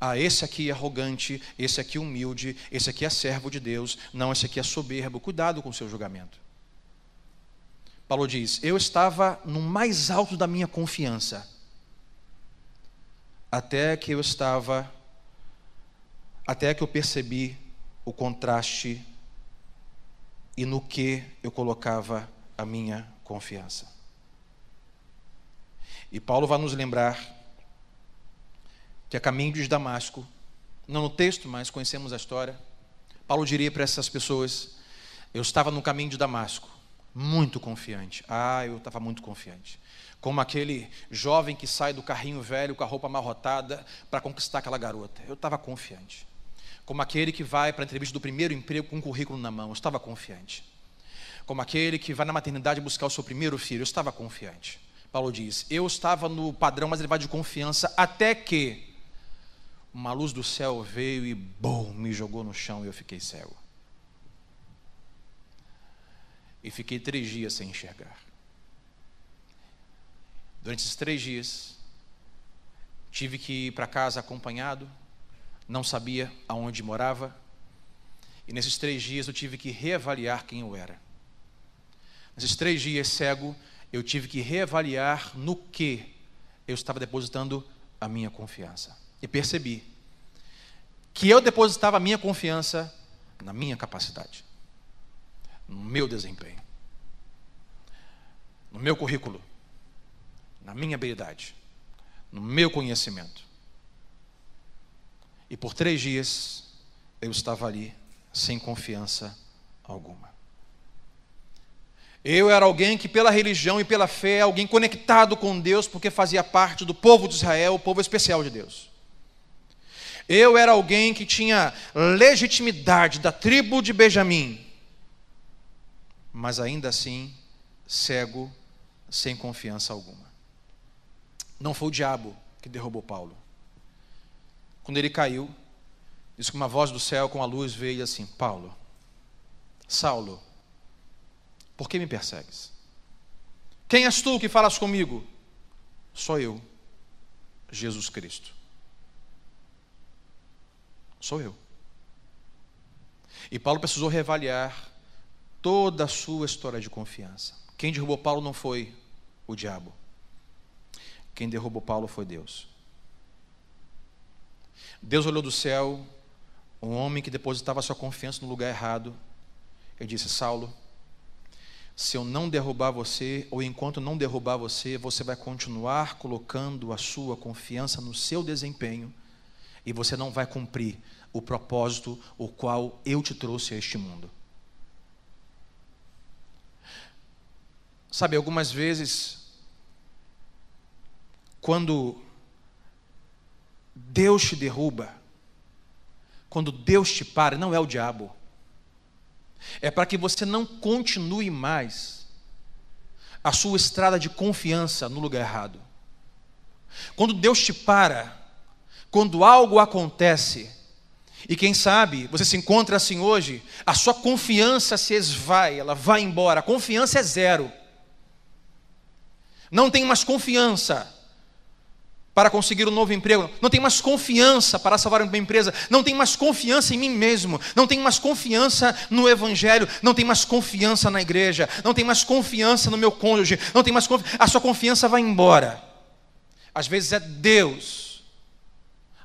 Ah, esse aqui é arrogante, esse aqui é humilde, esse aqui é servo de Deus, não, esse aqui é soberbo. Cuidado com o seu julgamento. Paulo diz: Eu estava no mais alto da minha confiança, até que eu estava, até que eu percebi o contraste e no que eu colocava a minha confiança. E Paulo vai nos lembrar que a caminho de Damasco, não no texto, mas conhecemos a história, Paulo diria para essas pessoas: Eu estava no caminho de Damasco, muito confiante. Ah, eu estava muito confiante. Como aquele jovem que sai do carrinho velho com a roupa amarrotada para conquistar aquela garota. Eu estava confiante como aquele que vai para a entrevista do primeiro emprego com um currículo na mão, eu estava confiante. Como aquele que vai na maternidade buscar o seu primeiro filho, eu estava confiante. Paulo diz: Eu estava no padrão mais elevado de confiança, até que uma luz do céu veio e, bom, me jogou no chão e eu fiquei cego. E fiquei três dias sem enxergar. Durante esses três dias, tive que ir para casa acompanhado não sabia aonde morava, e nesses três dias eu tive que reavaliar quem eu era. Nesses três dias cego, eu tive que reavaliar no que eu estava depositando a minha confiança. E percebi que eu depositava a minha confiança na minha capacidade, no meu desempenho, no meu currículo, na minha habilidade, no meu conhecimento. E por três dias eu estava ali sem confiança alguma. Eu era alguém que, pela religião e pela fé, alguém conectado com Deus, porque fazia parte do povo de Israel, o povo especial de Deus. Eu era alguém que tinha legitimidade da tribo de Benjamim, mas ainda assim cego, sem confiança alguma. Não foi o diabo que derrubou Paulo. Quando ele caiu, diz que uma voz do céu com a luz veio assim: Paulo, Saulo, por que me persegues? Quem és tu que falas comigo? Sou eu, Jesus Cristo. Sou eu. E Paulo precisou reavaliar toda a sua história de confiança. Quem derrubou Paulo não foi o diabo. Quem derrubou Paulo foi Deus. Deus olhou do céu, um homem que depositava sua confiança no lugar errado. Ele disse: Saulo, se eu não derrubar você, ou enquanto não derrubar você, você vai continuar colocando a sua confiança no seu desempenho e você não vai cumprir o propósito o qual eu te trouxe a este mundo. Sabe, algumas vezes, quando Deus te derruba, quando Deus te para, não é o diabo, é para que você não continue mais a sua estrada de confiança no lugar errado. Quando Deus te para, quando algo acontece, e quem sabe você se encontra assim hoje, a sua confiança se esvai, ela vai embora, a confiança é zero. Não tem mais confiança para conseguir um novo emprego, não tenho mais confiança para salvar uma empresa, não tenho mais confiança em mim mesmo, não tenho mais confiança no Evangelho, não tenho mais confiança na igreja, não tenho mais confiança no meu cônjuge, não tenho mais confiança, a sua confiança vai embora. Às vezes é Deus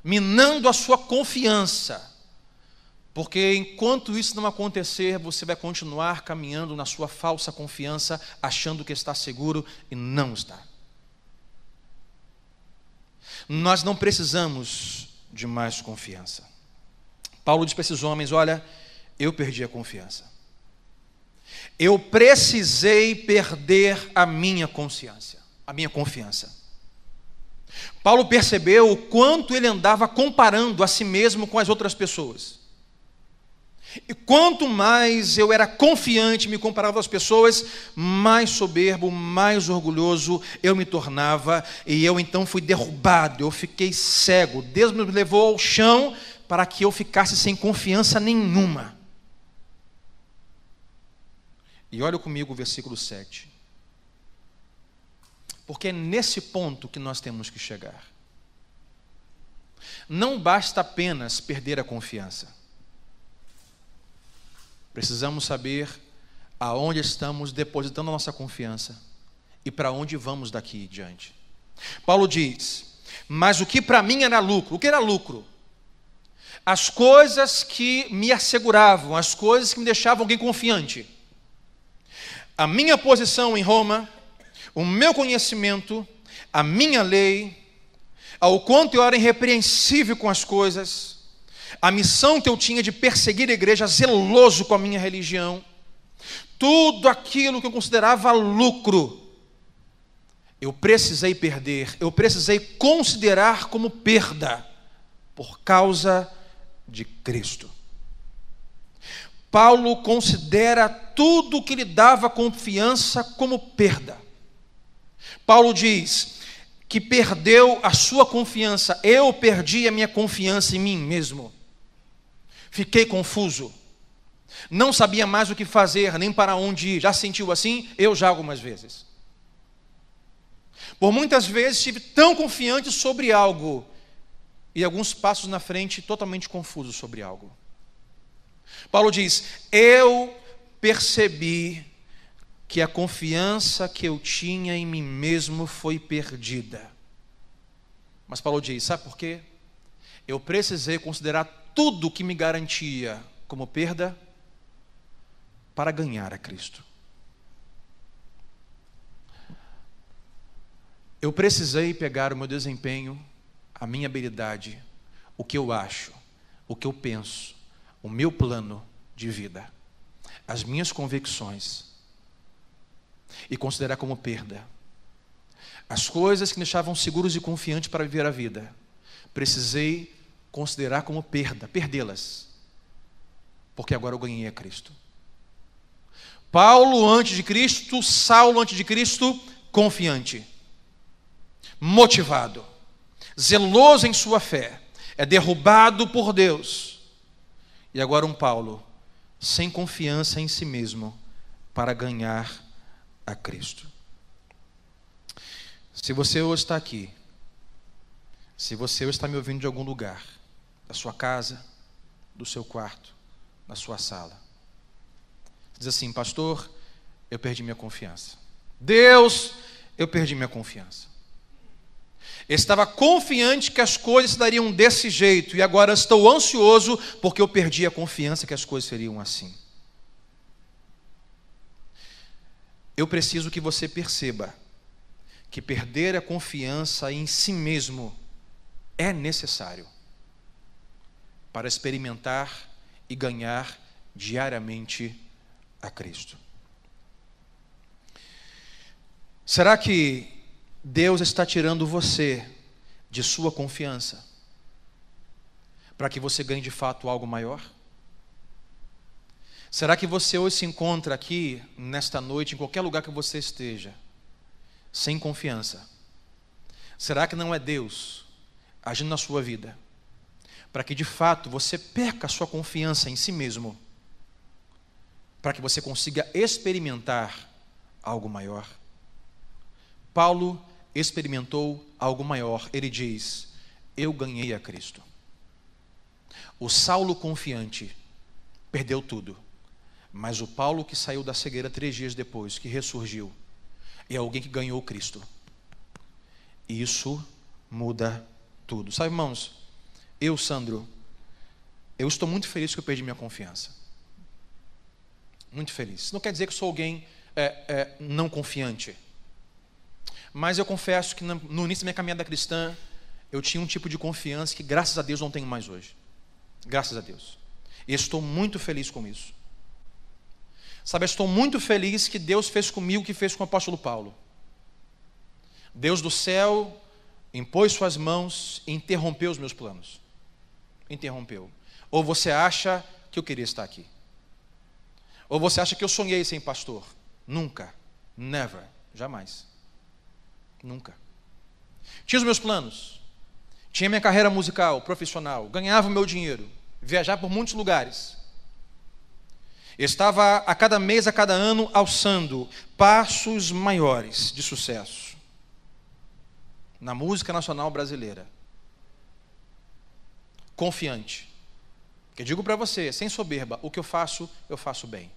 minando a sua confiança, porque enquanto isso não acontecer, você vai continuar caminhando na sua falsa confiança, achando que está seguro e não está. Nós não precisamos de mais confiança. Paulo diz para esses homens: Olha, eu perdi a confiança. Eu precisei perder a minha consciência, a minha confiança. Paulo percebeu o quanto ele andava comparando a si mesmo com as outras pessoas. E quanto mais eu era confiante, me comparava às pessoas, mais soberbo, mais orgulhoso eu me tornava, e eu então fui derrubado, eu fiquei cego. Deus me levou ao chão para que eu ficasse sem confiança nenhuma. E olha comigo o versículo 7. Porque é nesse ponto que nós temos que chegar. Não basta apenas perder a confiança Precisamos saber aonde estamos depositando a nossa confiança e para onde vamos daqui diante. Paulo diz: Mas o que para mim era lucro? O que era lucro? As coisas que me asseguravam, as coisas que me deixavam alguém confiante. A minha posição em Roma, o meu conhecimento, a minha lei, ao quanto eu era irrepreensível com as coisas, a missão que eu tinha de perseguir a igreja, zeloso com a minha religião, tudo aquilo que eu considerava lucro, eu precisei perder, eu precisei considerar como perda, por causa de Cristo. Paulo considera tudo que lhe dava confiança como perda. Paulo diz que perdeu a sua confiança, eu perdi a minha confiança em mim mesmo. Fiquei confuso. Não sabia mais o que fazer, nem para onde ir. Já sentiu assim? Eu já algumas vezes. Por muitas vezes estive tão confiante sobre algo e alguns passos na frente totalmente confuso sobre algo. Paulo diz: Eu percebi que a confiança que eu tinha em mim mesmo foi perdida. Mas Paulo diz: Sabe por quê? Eu precisei considerar tudo que me garantia como perda para ganhar a Cristo. Eu precisei pegar o meu desempenho, a minha habilidade, o que eu acho, o que eu penso, o meu plano de vida, as minhas convicções e considerar como perda. As coisas que me deixavam seguros e confiantes para viver a vida, precisei considerar como perda, perdê-las, porque agora eu ganhei a Cristo. Paulo antes de Cristo, Saulo antes de Cristo, confiante, motivado, zeloso em sua fé, é derrubado por Deus. E agora um Paulo sem confiança em si mesmo para ganhar a Cristo. Se você hoje está aqui, se você hoje está me ouvindo de algum lugar, da sua casa, do seu quarto, da sua sala. Diz assim, pastor, eu perdi minha confiança. Deus, eu perdi minha confiança. Eu estava confiante que as coisas dariam desse jeito e agora estou ansioso porque eu perdi a confiança que as coisas seriam assim. Eu preciso que você perceba que perder a confiança em si mesmo é necessário para experimentar e ganhar diariamente a Cristo. Será que Deus está tirando você de sua confiança para que você ganhe de fato algo maior? Será que você hoje se encontra aqui, nesta noite, em qualquer lugar que você esteja, sem confiança? Será que não é Deus agindo na sua vida? Para que de fato você perca a sua confiança em si mesmo, para que você consiga experimentar algo maior. Paulo experimentou algo maior. Ele diz: Eu ganhei a Cristo. O Saulo confiante perdeu tudo, mas o Paulo que saiu da cegueira três dias depois, que ressurgiu, é alguém que ganhou Cristo. Isso muda tudo. Sabe, irmãos, eu, Sandro, eu estou muito feliz que eu perdi minha confiança. Muito feliz. Não quer dizer que sou alguém é, é, não confiante. Mas eu confesso que no início da minha caminhada cristã, eu tinha um tipo de confiança que, graças a Deus, não tenho mais hoje. Graças a Deus. E estou muito feliz com isso. Sabe, estou muito feliz que Deus fez comigo o que fez com o apóstolo Paulo. Deus do céu impôs suas mãos e interrompeu os meus planos. Interrompeu. Ou você acha que eu queria estar aqui? Ou você acha que eu sonhei sem pastor? Nunca. Never. Jamais. Nunca. Tinha os meus planos. Tinha minha carreira musical, profissional. Ganhava o meu dinheiro. Viajar por muitos lugares. Estava a cada mês, a cada ano, alçando passos maiores de sucesso na música nacional brasileira. Confiante. Que digo para você, sem soberba, o que eu faço, eu faço bem.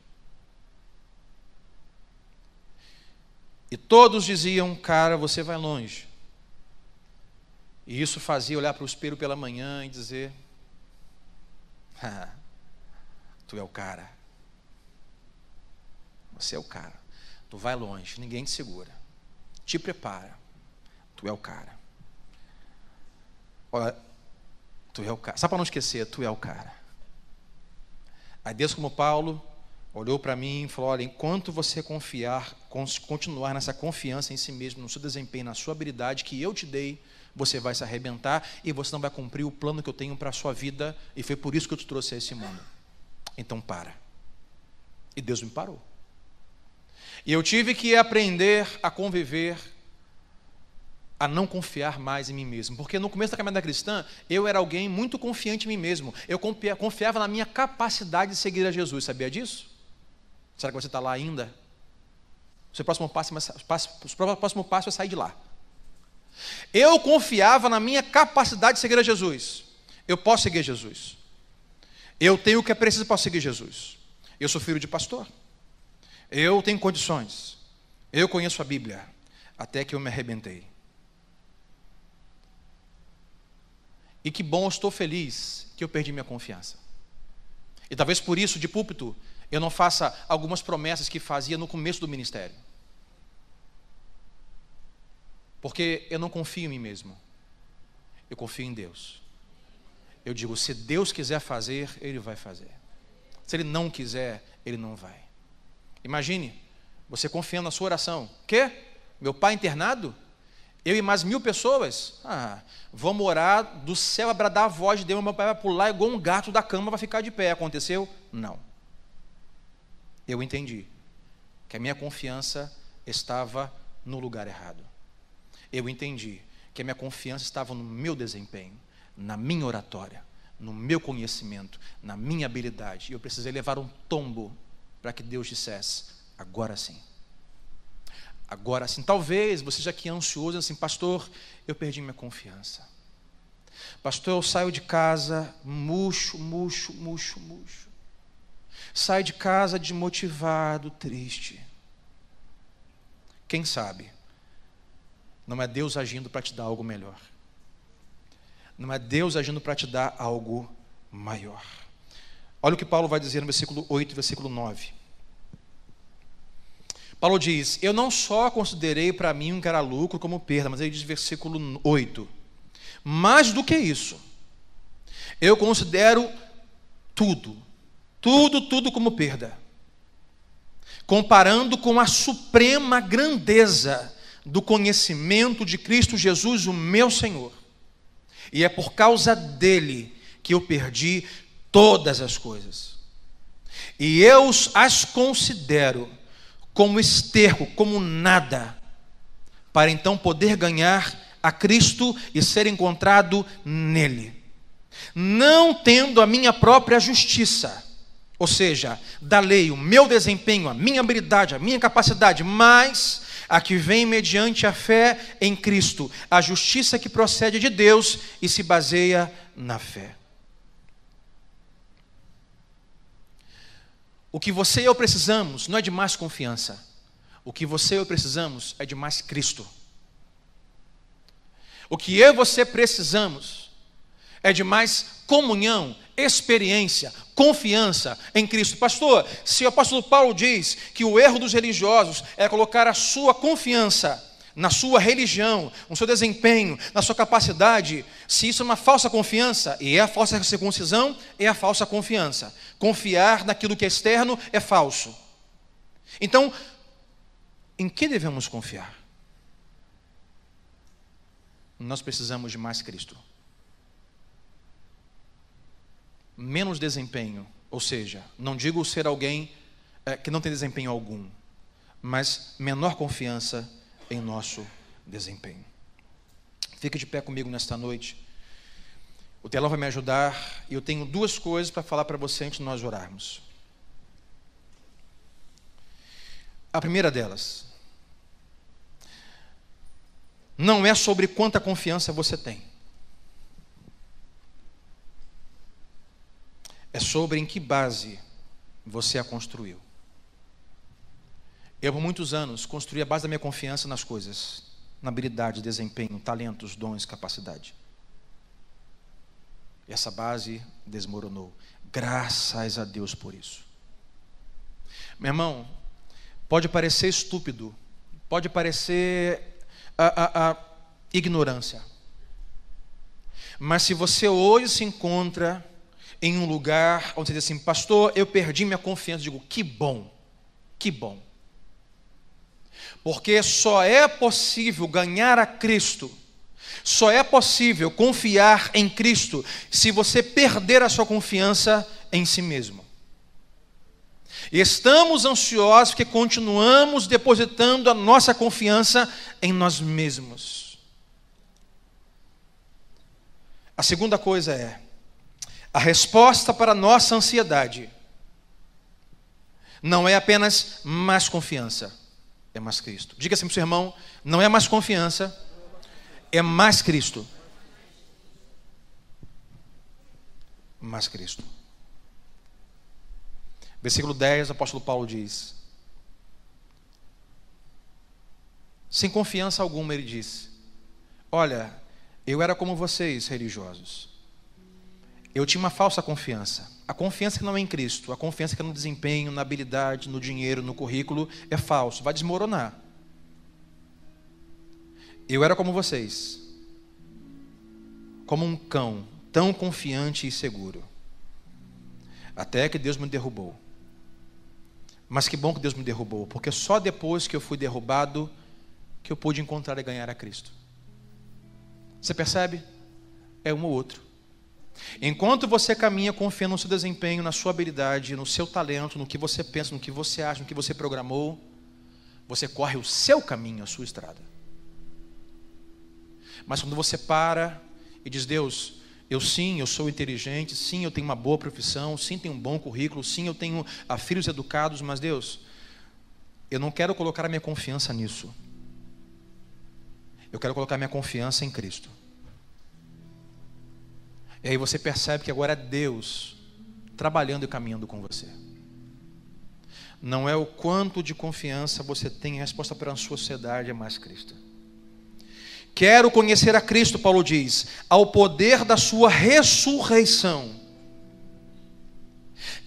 E todos diziam, cara, você vai longe. E isso fazia olhar para o espelho pela manhã e dizer: ah, Tu é o cara. Você é o cara. Tu vai longe, ninguém te segura. Te prepara. Tu é o cara. Olha, tu é o cara. Só para não esquecer, tu é o cara. Aí Deus, como Paulo, olhou para mim e falou: Olha, enquanto você confiar, continuar nessa confiança em si mesmo, no seu desempenho, na sua habilidade que eu te dei, você vai se arrebentar e você não vai cumprir o plano que eu tenho para a sua vida, e foi por isso que eu te trouxe a esse mundo. Então para. E Deus me parou. E eu tive que aprender a conviver, a não confiar mais em mim mesmo. Porque no começo da caminhada cristã, eu era alguém muito confiante em mim mesmo. Eu confiava na minha capacidade de seguir a Jesus. Sabia disso? Será que você está lá ainda? O seu próximo passo, o próximo passo é sair de lá. Eu confiava na minha capacidade de seguir a Jesus. Eu posso seguir Jesus. Eu tenho o que é preciso para seguir Jesus. Eu sou filho de pastor. Eu tenho condições. Eu conheço a Bíblia. Até que eu me arrebentei. E que bom, eu estou feliz que eu perdi minha confiança. E talvez por isso, de púlpito, eu não faça algumas promessas que fazia no começo do ministério. Porque eu não confio em mim mesmo. Eu confio em Deus. Eu digo, se Deus quiser fazer, Ele vai fazer. Se Ele não quiser, Ele não vai. Imagine, você confiando na sua oração. Quê? Meu pai internado? Eu e mais mil pessoas? Ah, vamos orar do céu a bradar a voz de Deus, meu pai vai pular igual um gato da cama, vai ficar de pé. Aconteceu? Não eu entendi que a minha confiança estava no lugar errado. Eu entendi que a minha confiança estava no meu desempenho, na minha oratória, no meu conhecimento, na minha habilidade. E eu precisei levar um tombo para que Deus dissesse: agora sim. Agora sim. Talvez você já que é ansioso, assim, pastor, eu perdi minha confiança. Pastor, eu saio de casa murcho, murcho, murcho, murcho sai de casa desmotivado, triste. Quem sabe? Não é Deus agindo para te dar algo melhor. Não é Deus agindo para te dar algo maior. Olha o que Paulo vai dizer no versículo 8 versículo 9. Paulo diz: Eu não só considerei para mim um que era lucro como perda, mas ele diz versículo 8: Mais do que isso, eu considero tudo tudo, tudo como perda. Comparando com a suprema grandeza do conhecimento de Cristo Jesus, o meu Senhor. E é por causa dele que eu perdi todas as coisas. E eu as considero como esterco, como nada, para então poder ganhar a Cristo e ser encontrado nele. Não tendo a minha própria justiça, ou seja, da lei, o meu desempenho, a minha habilidade, a minha capacidade, mas a que vem mediante a fé em Cristo, a justiça que procede de Deus e se baseia na fé. O que você e eu precisamos não é de mais confiança. O que você e eu precisamos é de mais Cristo. O que eu e você precisamos é de mais comunhão, experiência, confiança em Cristo. Pastor, se o apóstolo Paulo diz que o erro dos religiosos é colocar a sua confiança na sua religião, no seu desempenho, na sua capacidade, se isso é uma falsa confiança, e é a falsa circuncisão, é a falsa confiança. Confiar naquilo que é externo é falso. Então, em que devemos confiar? Nós precisamos de mais Cristo. Menos desempenho, ou seja, não digo ser alguém é, que não tem desempenho algum, mas menor confiança em nosso desempenho. Fique de pé comigo nesta noite. O telão vai me ajudar e eu tenho duas coisas para falar para você antes de nós orarmos. A primeira delas não é sobre quanta confiança você tem. É sobre em que base você a construiu. Eu, por muitos anos, construí a base da minha confiança nas coisas, na habilidade, desempenho, talentos, dons, capacidade. Essa base desmoronou. Graças a Deus por isso. Meu irmão, pode parecer estúpido, pode parecer a, a, a ignorância. Mas se você hoje se encontra em um lugar onde você diz assim, pastor, eu perdi minha confiança, eu digo, que bom, que bom. Porque só é possível ganhar a Cristo, só é possível confiar em Cristo se você perder a sua confiança em si mesmo. Estamos ansiosos porque continuamos depositando a nossa confiança em nós mesmos. A segunda coisa é: a resposta para a nossa ansiedade não é apenas mais confiança é mais Cristo. Diga assim para o seu irmão: não é mais confiança, é mais Cristo. Mais Cristo. Versículo 10, o apóstolo Paulo diz: Sem confiança alguma, ele disse: Olha, eu era como vocês, religiosos. Eu tinha uma falsa confiança. A confiança que não é em Cristo, a confiança que é no desempenho, na habilidade, no dinheiro, no currículo, é falso, vai desmoronar. Eu era como vocês, como um cão, tão confiante e seguro. Até que Deus me derrubou. Mas que bom que Deus me derrubou, porque só depois que eu fui derrubado que eu pude encontrar e ganhar a Cristo. Você percebe? É um ou outro. Enquanto você caminha confiando no seu desempenho, na sua habilidade, no seu talento, no que você pensa, no que você acha, no que você programou, você corre o seu caminho, a sua estrada. Mas quando você para e diz: Deus, eu sim, eu sou inteligente, sim, eu tenho uma boa profissão, sim, tenho um bom currículo, sim, eu tenho ah, filhos educados, mas Deus, eu não quero colocar a minha confiança nisso. Eu quero colocar a minha confiança em Cristo. E aí você percebe que agora é Deus trabalhando e caminhando com você. Não é o quanto de confiança você tem, a resposta para a sua sociedade é mais Cristo. Quero conhecer a Cristo, Paulo diz, ao poder da sua ressurreição.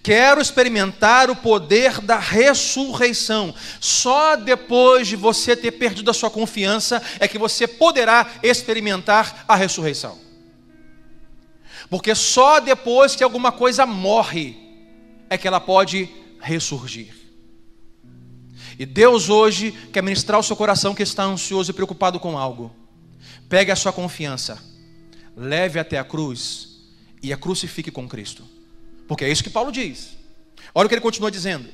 Quero experimentar o poder da ressurreição. Só depois de você ter perdido a sua confiança é que você poderá experimentar a ressurreição. Porque só depois que alguma coisa morre é que ela pode ressurgir. E Deus hoje quer ministrar o seu coração que está ansioso e preocupado com algo. Pegue a sua confiança, leve até a cruz e a crucifique com Cristo. Porque é isso que Paulo diz. Olha o que ele continua dizendo.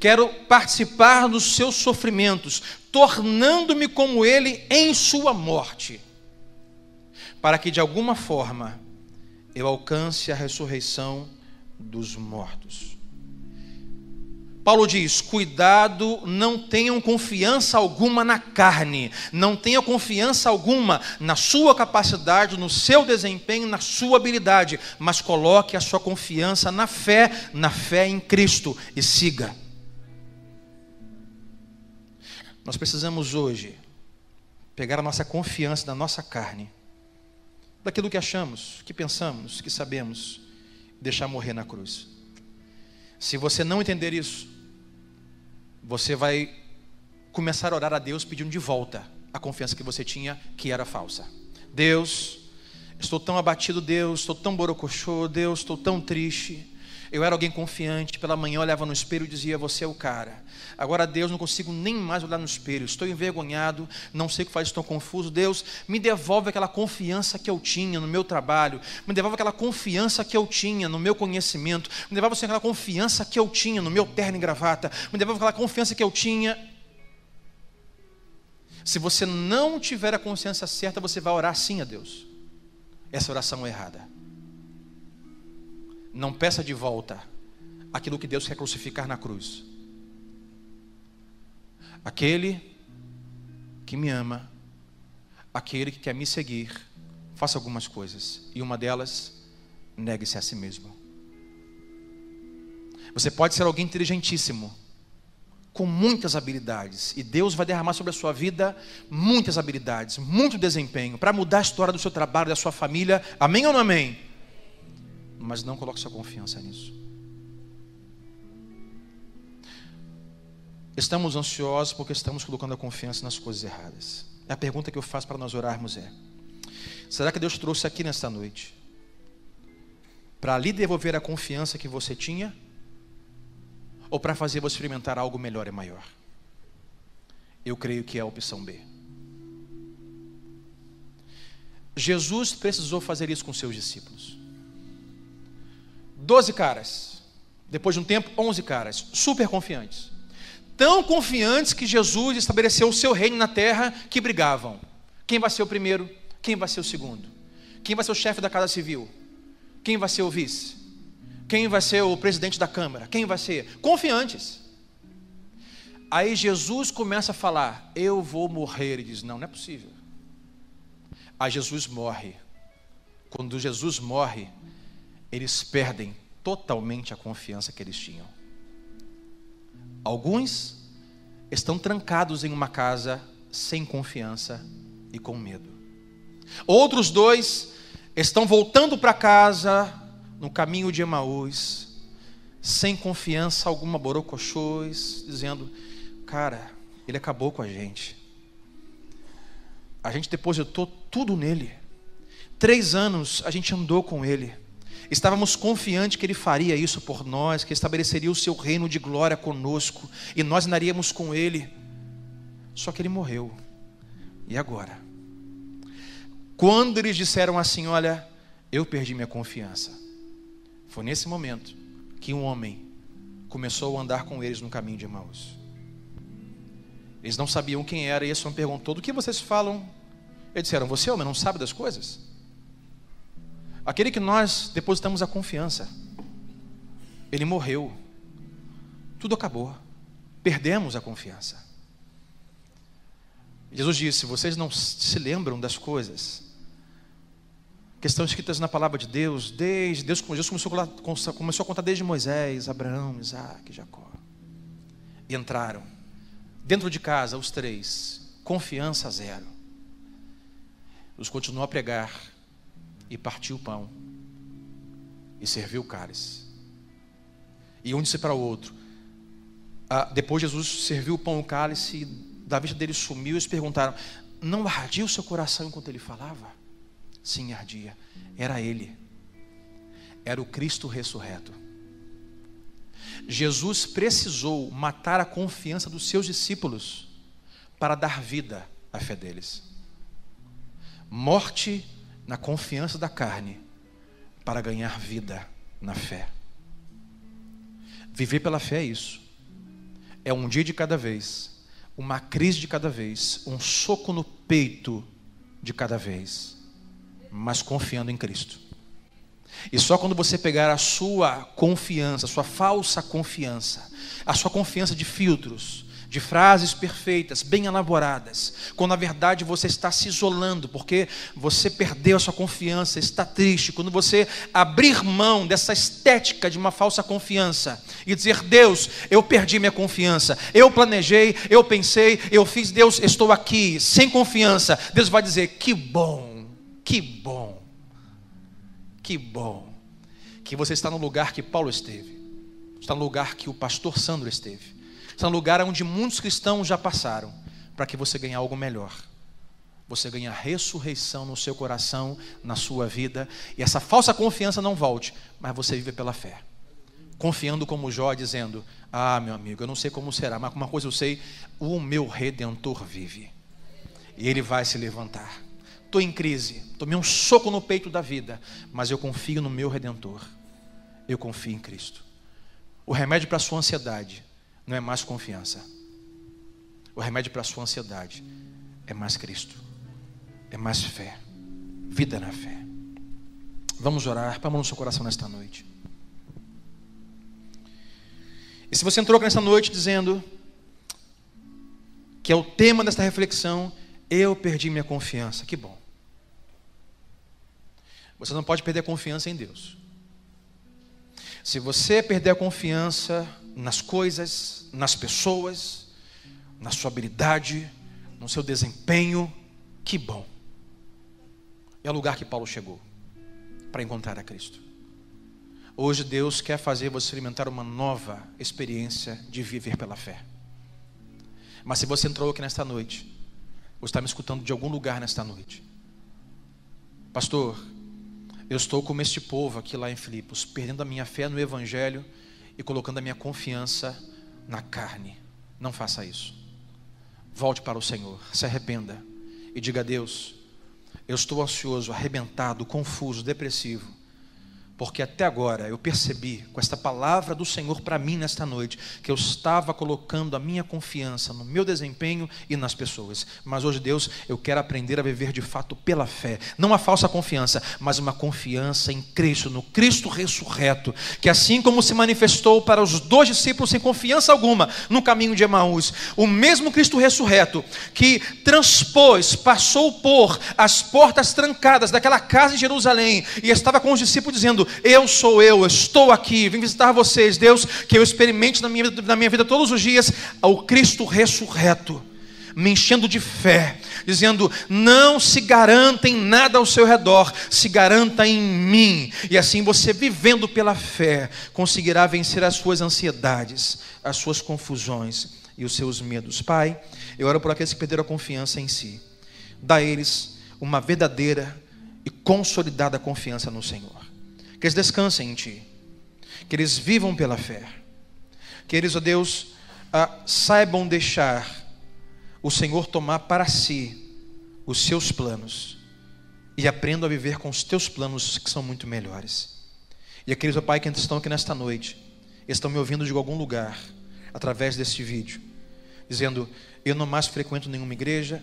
Quero participar dos seus sofrimentos, tornando-me como ele em sua morte para que de alguma forma eu alcance a ressurreição dos mortos. Paulo diz: cuidado, não tenham confiança alguma na carne, não tenham confiança alguma na sua capacidade, no seu desempenho, na sua habilidade, mas coloque a sua confiança na fé, na fé em Cristo e siga. Nós precisamos hoje pegar a nossa confiança na nossa carne, daquilo que achamos, que pensamos, que sabemos, deixar morrer na cruz. Se você não entender isso, você vai começar a orar a Deus pedindo de volta a confiança que você tinha, que era falsa. Deus, estou tão abatido, Deus, estou tão borocochô, Deus, estou tão triste. Eu era alguém confiante, pela manhã eu olhava no espelho e dizia: Você é o cara. Agora, Deus, não consigo nem mais olhar no espelho, estou envergonhado, não sei o que faz, estou confuso. Deus, me devolve aquela confiança que eu tinha no meu trabalho, me devolve aquela confiança que eu tinha no meu conhecimento, me devolve aquela confiança que eu tinha no meu terno e gravata, me devolve aquela confiança que eu tinha. Se você não tiver a consciência certa, você vai orar sim a Deus. Essa oração é errada. Não peça de volta aquilo que Deus quer crucificar na cruz. Aquele que me ama, aquele que quer me seguir, faça algumas coisas. E uma delas, negue-se a si mesmo. Você pode ser alguém inteligentíssimo, com muitas habilidades, e Deus vai derramar sobre a sua vida muitas habilidades, muito desempenho, para mudar a história do seu trabalho, da sua família. Amém ou não amém? Mas não coloque sua confiança nisso. Estamos ansiosos porque estamos colocando a confiança nas coisas erradas. A pergunta que eu faço para nós orarmos é: será que Deus trouxe aqui nesta noite para lhe devolver a confiança que você tinha? Ou para fazer você experimentar algo melhor e maior? Eu creio que é a opção B. Jesus precisou fazer isso com seus discípulos. Doze caras. Depois de um tempo, onze caras, super confiantes. Tão confiantes que Jesus estabeleceu o seu reino na terra que brigavam. Quem vai ser o primeiro? Quem vai ser o segundo? Quem vai ser o chefe da Casa Civil? Quem vai ser o vice? Quem vai ser o presidente da Câmara? Quem vai ser? Confiantes. Aí Jesus começa a falar: Eu vou morrer. Ele diz: Não, não é possível. Aí Jesus morre. Quando Jesus morre, eles perdem totalmente a confiança que eles tinham. Alguns estão trancados em uma casa sem confiança e com medo. Outros dois estão voltando para casa no caminho de Emaús, sem confiança alguma, borocochôs, dizendo: Cara, ele acabou com a gente. A gente depositou tudo nele. Três anos a gente andou com ele. Estávamos confiantes que Ele faria isso por nós, que estabeleceria o seu reino de glória conosco e nós andaríamos com Ele. Só que Ele morreu. E agora? Quando eles disseram assim: Olha, eu perdi minha confiança. Foi nesse momento que um homem começou a andar com eles no caminho de Emaús. Eles não sabiam quem era, e esse homem perguntou: Do que vocês falam? Eles disseram: Você, homem, não sabe das coisas? Aquele que nós depositamos a confiança, ele morreu. Tudo acabou. Perdemos a confiança. Jesus disse: Vocês não se lembram das coisas que estão escritas na palavra de Deus, desde Deus, Deus começou, começou a contar desde Moisés, Abraão, Isaac, Jacó. E entraram dentro de casa, os três, confiança zero. Os continuou a pregar e partiu o pão e serviu o cálice. E um disse para o outro. Ah, depois Jesus serviu o pão e o cálice, e da vista dele sumiu. E eles perguntaram: Não ardia o seu coração enquanto ele falava? Sim, ardia. Era ele. Era o Cristo ressurreto. Jesus precisou matar a confiança dos seus discípulos para dar vida à fé deles. Morte na confiança da carne para ganhar vida na fé. Viver pela fé é isso. É um dia de cada vez, uma crise de cada vez, um soco no peito de cada vez, mas confiando em Cristo. E só quando você pegar a sua confiança, a sua falsa confiança, a sua confiança de filtros, de frases perfeitas, bem elaboradas, quando na verdade você está se isolando, porque você perdeu a sua confiança, está triste, quando você abrir mão dessa estética de uma falsa confiança e dizer: Deus, eu perdi minha confiança, eu planejei, eu pensei, eu fiz, Deus, estou aqui, sem confiança, Deus vai dizer: Que bom, que bom, que bom, que você está no lugar que Paulo esteve, está no lugar que o pastor Sandro esteve um lugar onde muitos cristãos já passaram, para que você ganhe algo melhor. Você ganha ressurreição no seu coração, na sua vida, e essa falsa confiança não volte, mas você vive pela fé. Confiando como Jó, dizendo: Ah, meu amigo, eu não sei como será, mas uma coisa eu sei: o meu redentor vive, e ele vai se levantar. Estou em crise, tomei um soco no peito da vida, mas eu confio no meu redentor, eu confio em Cristo. O remédio para a sua ansiedade não é mais confiança. O remédio para a sua ansiedade é mais Cristo, é mais fé, vida na fé. Vamos orar, põe a mão no seu coração nesta noite. E se você entrou nesta noite dizendo que é o tema desta reflexão, eu perdi minha confiança, que bom. Você não pode perder a confiança em Deus. Se você perder a confiança nas coisas, nas pessoas, na sua habilidade, no seu desempenho, que bom. É o lugar que Paulo chegou para encontrar a Cristo. Hoje Deus quer fazer você experimentar uma nova experiência de viver pela fé. Mas se você entrou aqui nesta noite, ou está me escutando de algum lugar nesta noite, pastor, eu estou como este povo aqui lá em Filipos, perdendo a minha fé no Evangelho e colocando a minha confiança na carne. Não faça isso. Volte para o Senhor, se arrependa e diga a Deus: Eu estou ansioso, arrebentado, confuso, depressivo porque até agora eu percebi, com esta palavra do Senhor para mim nesta noite, que eu estava colocando a minha confiança no meu desempenho e nas pessoas. Mas hoje, Deus, eu quero aprender a viver de fato pela fé. Não a falsa confiança, mas uma confiança em Cristo, no Cristo ressurreto. Que assim como se manifestou para os dois discípulos sem confiança alguma no caminho de Emaús, o mesmo Cristo ressurreto que transpôs, passou por as portas trancadas daquela casa em Jerusalém e estava com os discípulos dizendo: eu sou eu, estou aqui, vim visitar vocês, Deus, que eu experimente na minha, na minha vida todos os dias ao Cristo ressurreto, me enchendo de fé, dizendo: não se garanta em nada ao seu redor, se garanta em mim, e assim você, vivendo pela fé, conseguirá vencer as suas ansiedades, as suas confusões e os seus medos. Pai, eu oro por aqueles que perderam a confiança em si, dá a eles uma verdadeira e consolidada confiança no Senhor que eles descansem em Ti, que eles vivam pela fé, que eles, ó Deus, ah, saibam deixar o Senhor tomar para si os seus planos e aprendam a viver com os teus planos que são muito melhores. E aqueles, ó Pai, que estão aqui nesta noite, estão me ouvindo de algum lugar, através deste vídeo, dizendo: Eu não mais frequento nenhuma igreja,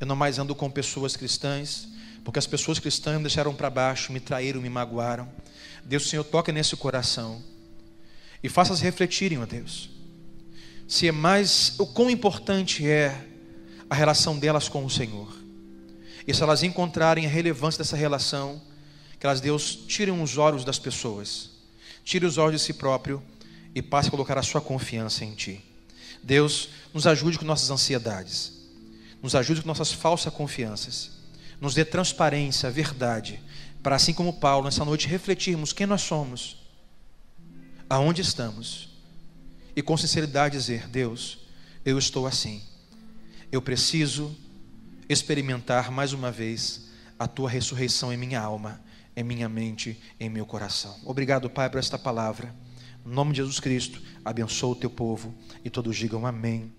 eu não mais ando com pessoas cristãs, porque as pessoas cristãs me deixaram para baixo, me traíram, me magoaram. Deus, Senhor, toca nesse coração e faça-as refletirem, ó Deus, se é mais, o quão importante é a relação delas com o Senhor. E se elas encontrarem a relevância dessa relação, que elas, Deus, tirem os olhos das pessoas, tire os olhos de si próprio e passe a colocar a sua confiança em Ti. Deus, nos ajude com nossas ansiedades, nos ajude com nossas falsas confianças, nos dê transparência, verdade, para assim como Paulo, nessa noite, refletirmos quem nós somos, aonde estamos, e com sinceridade dizer: Deus, eu estou assim, eu preciso experimentar mais uma vez a tua ressurreição em minha alma, em minha mente, em meu coração. Obrigado, Pai, por esta palavra. Em nome de Jesus Cristo, abençoa o teu povo e todos digam amém.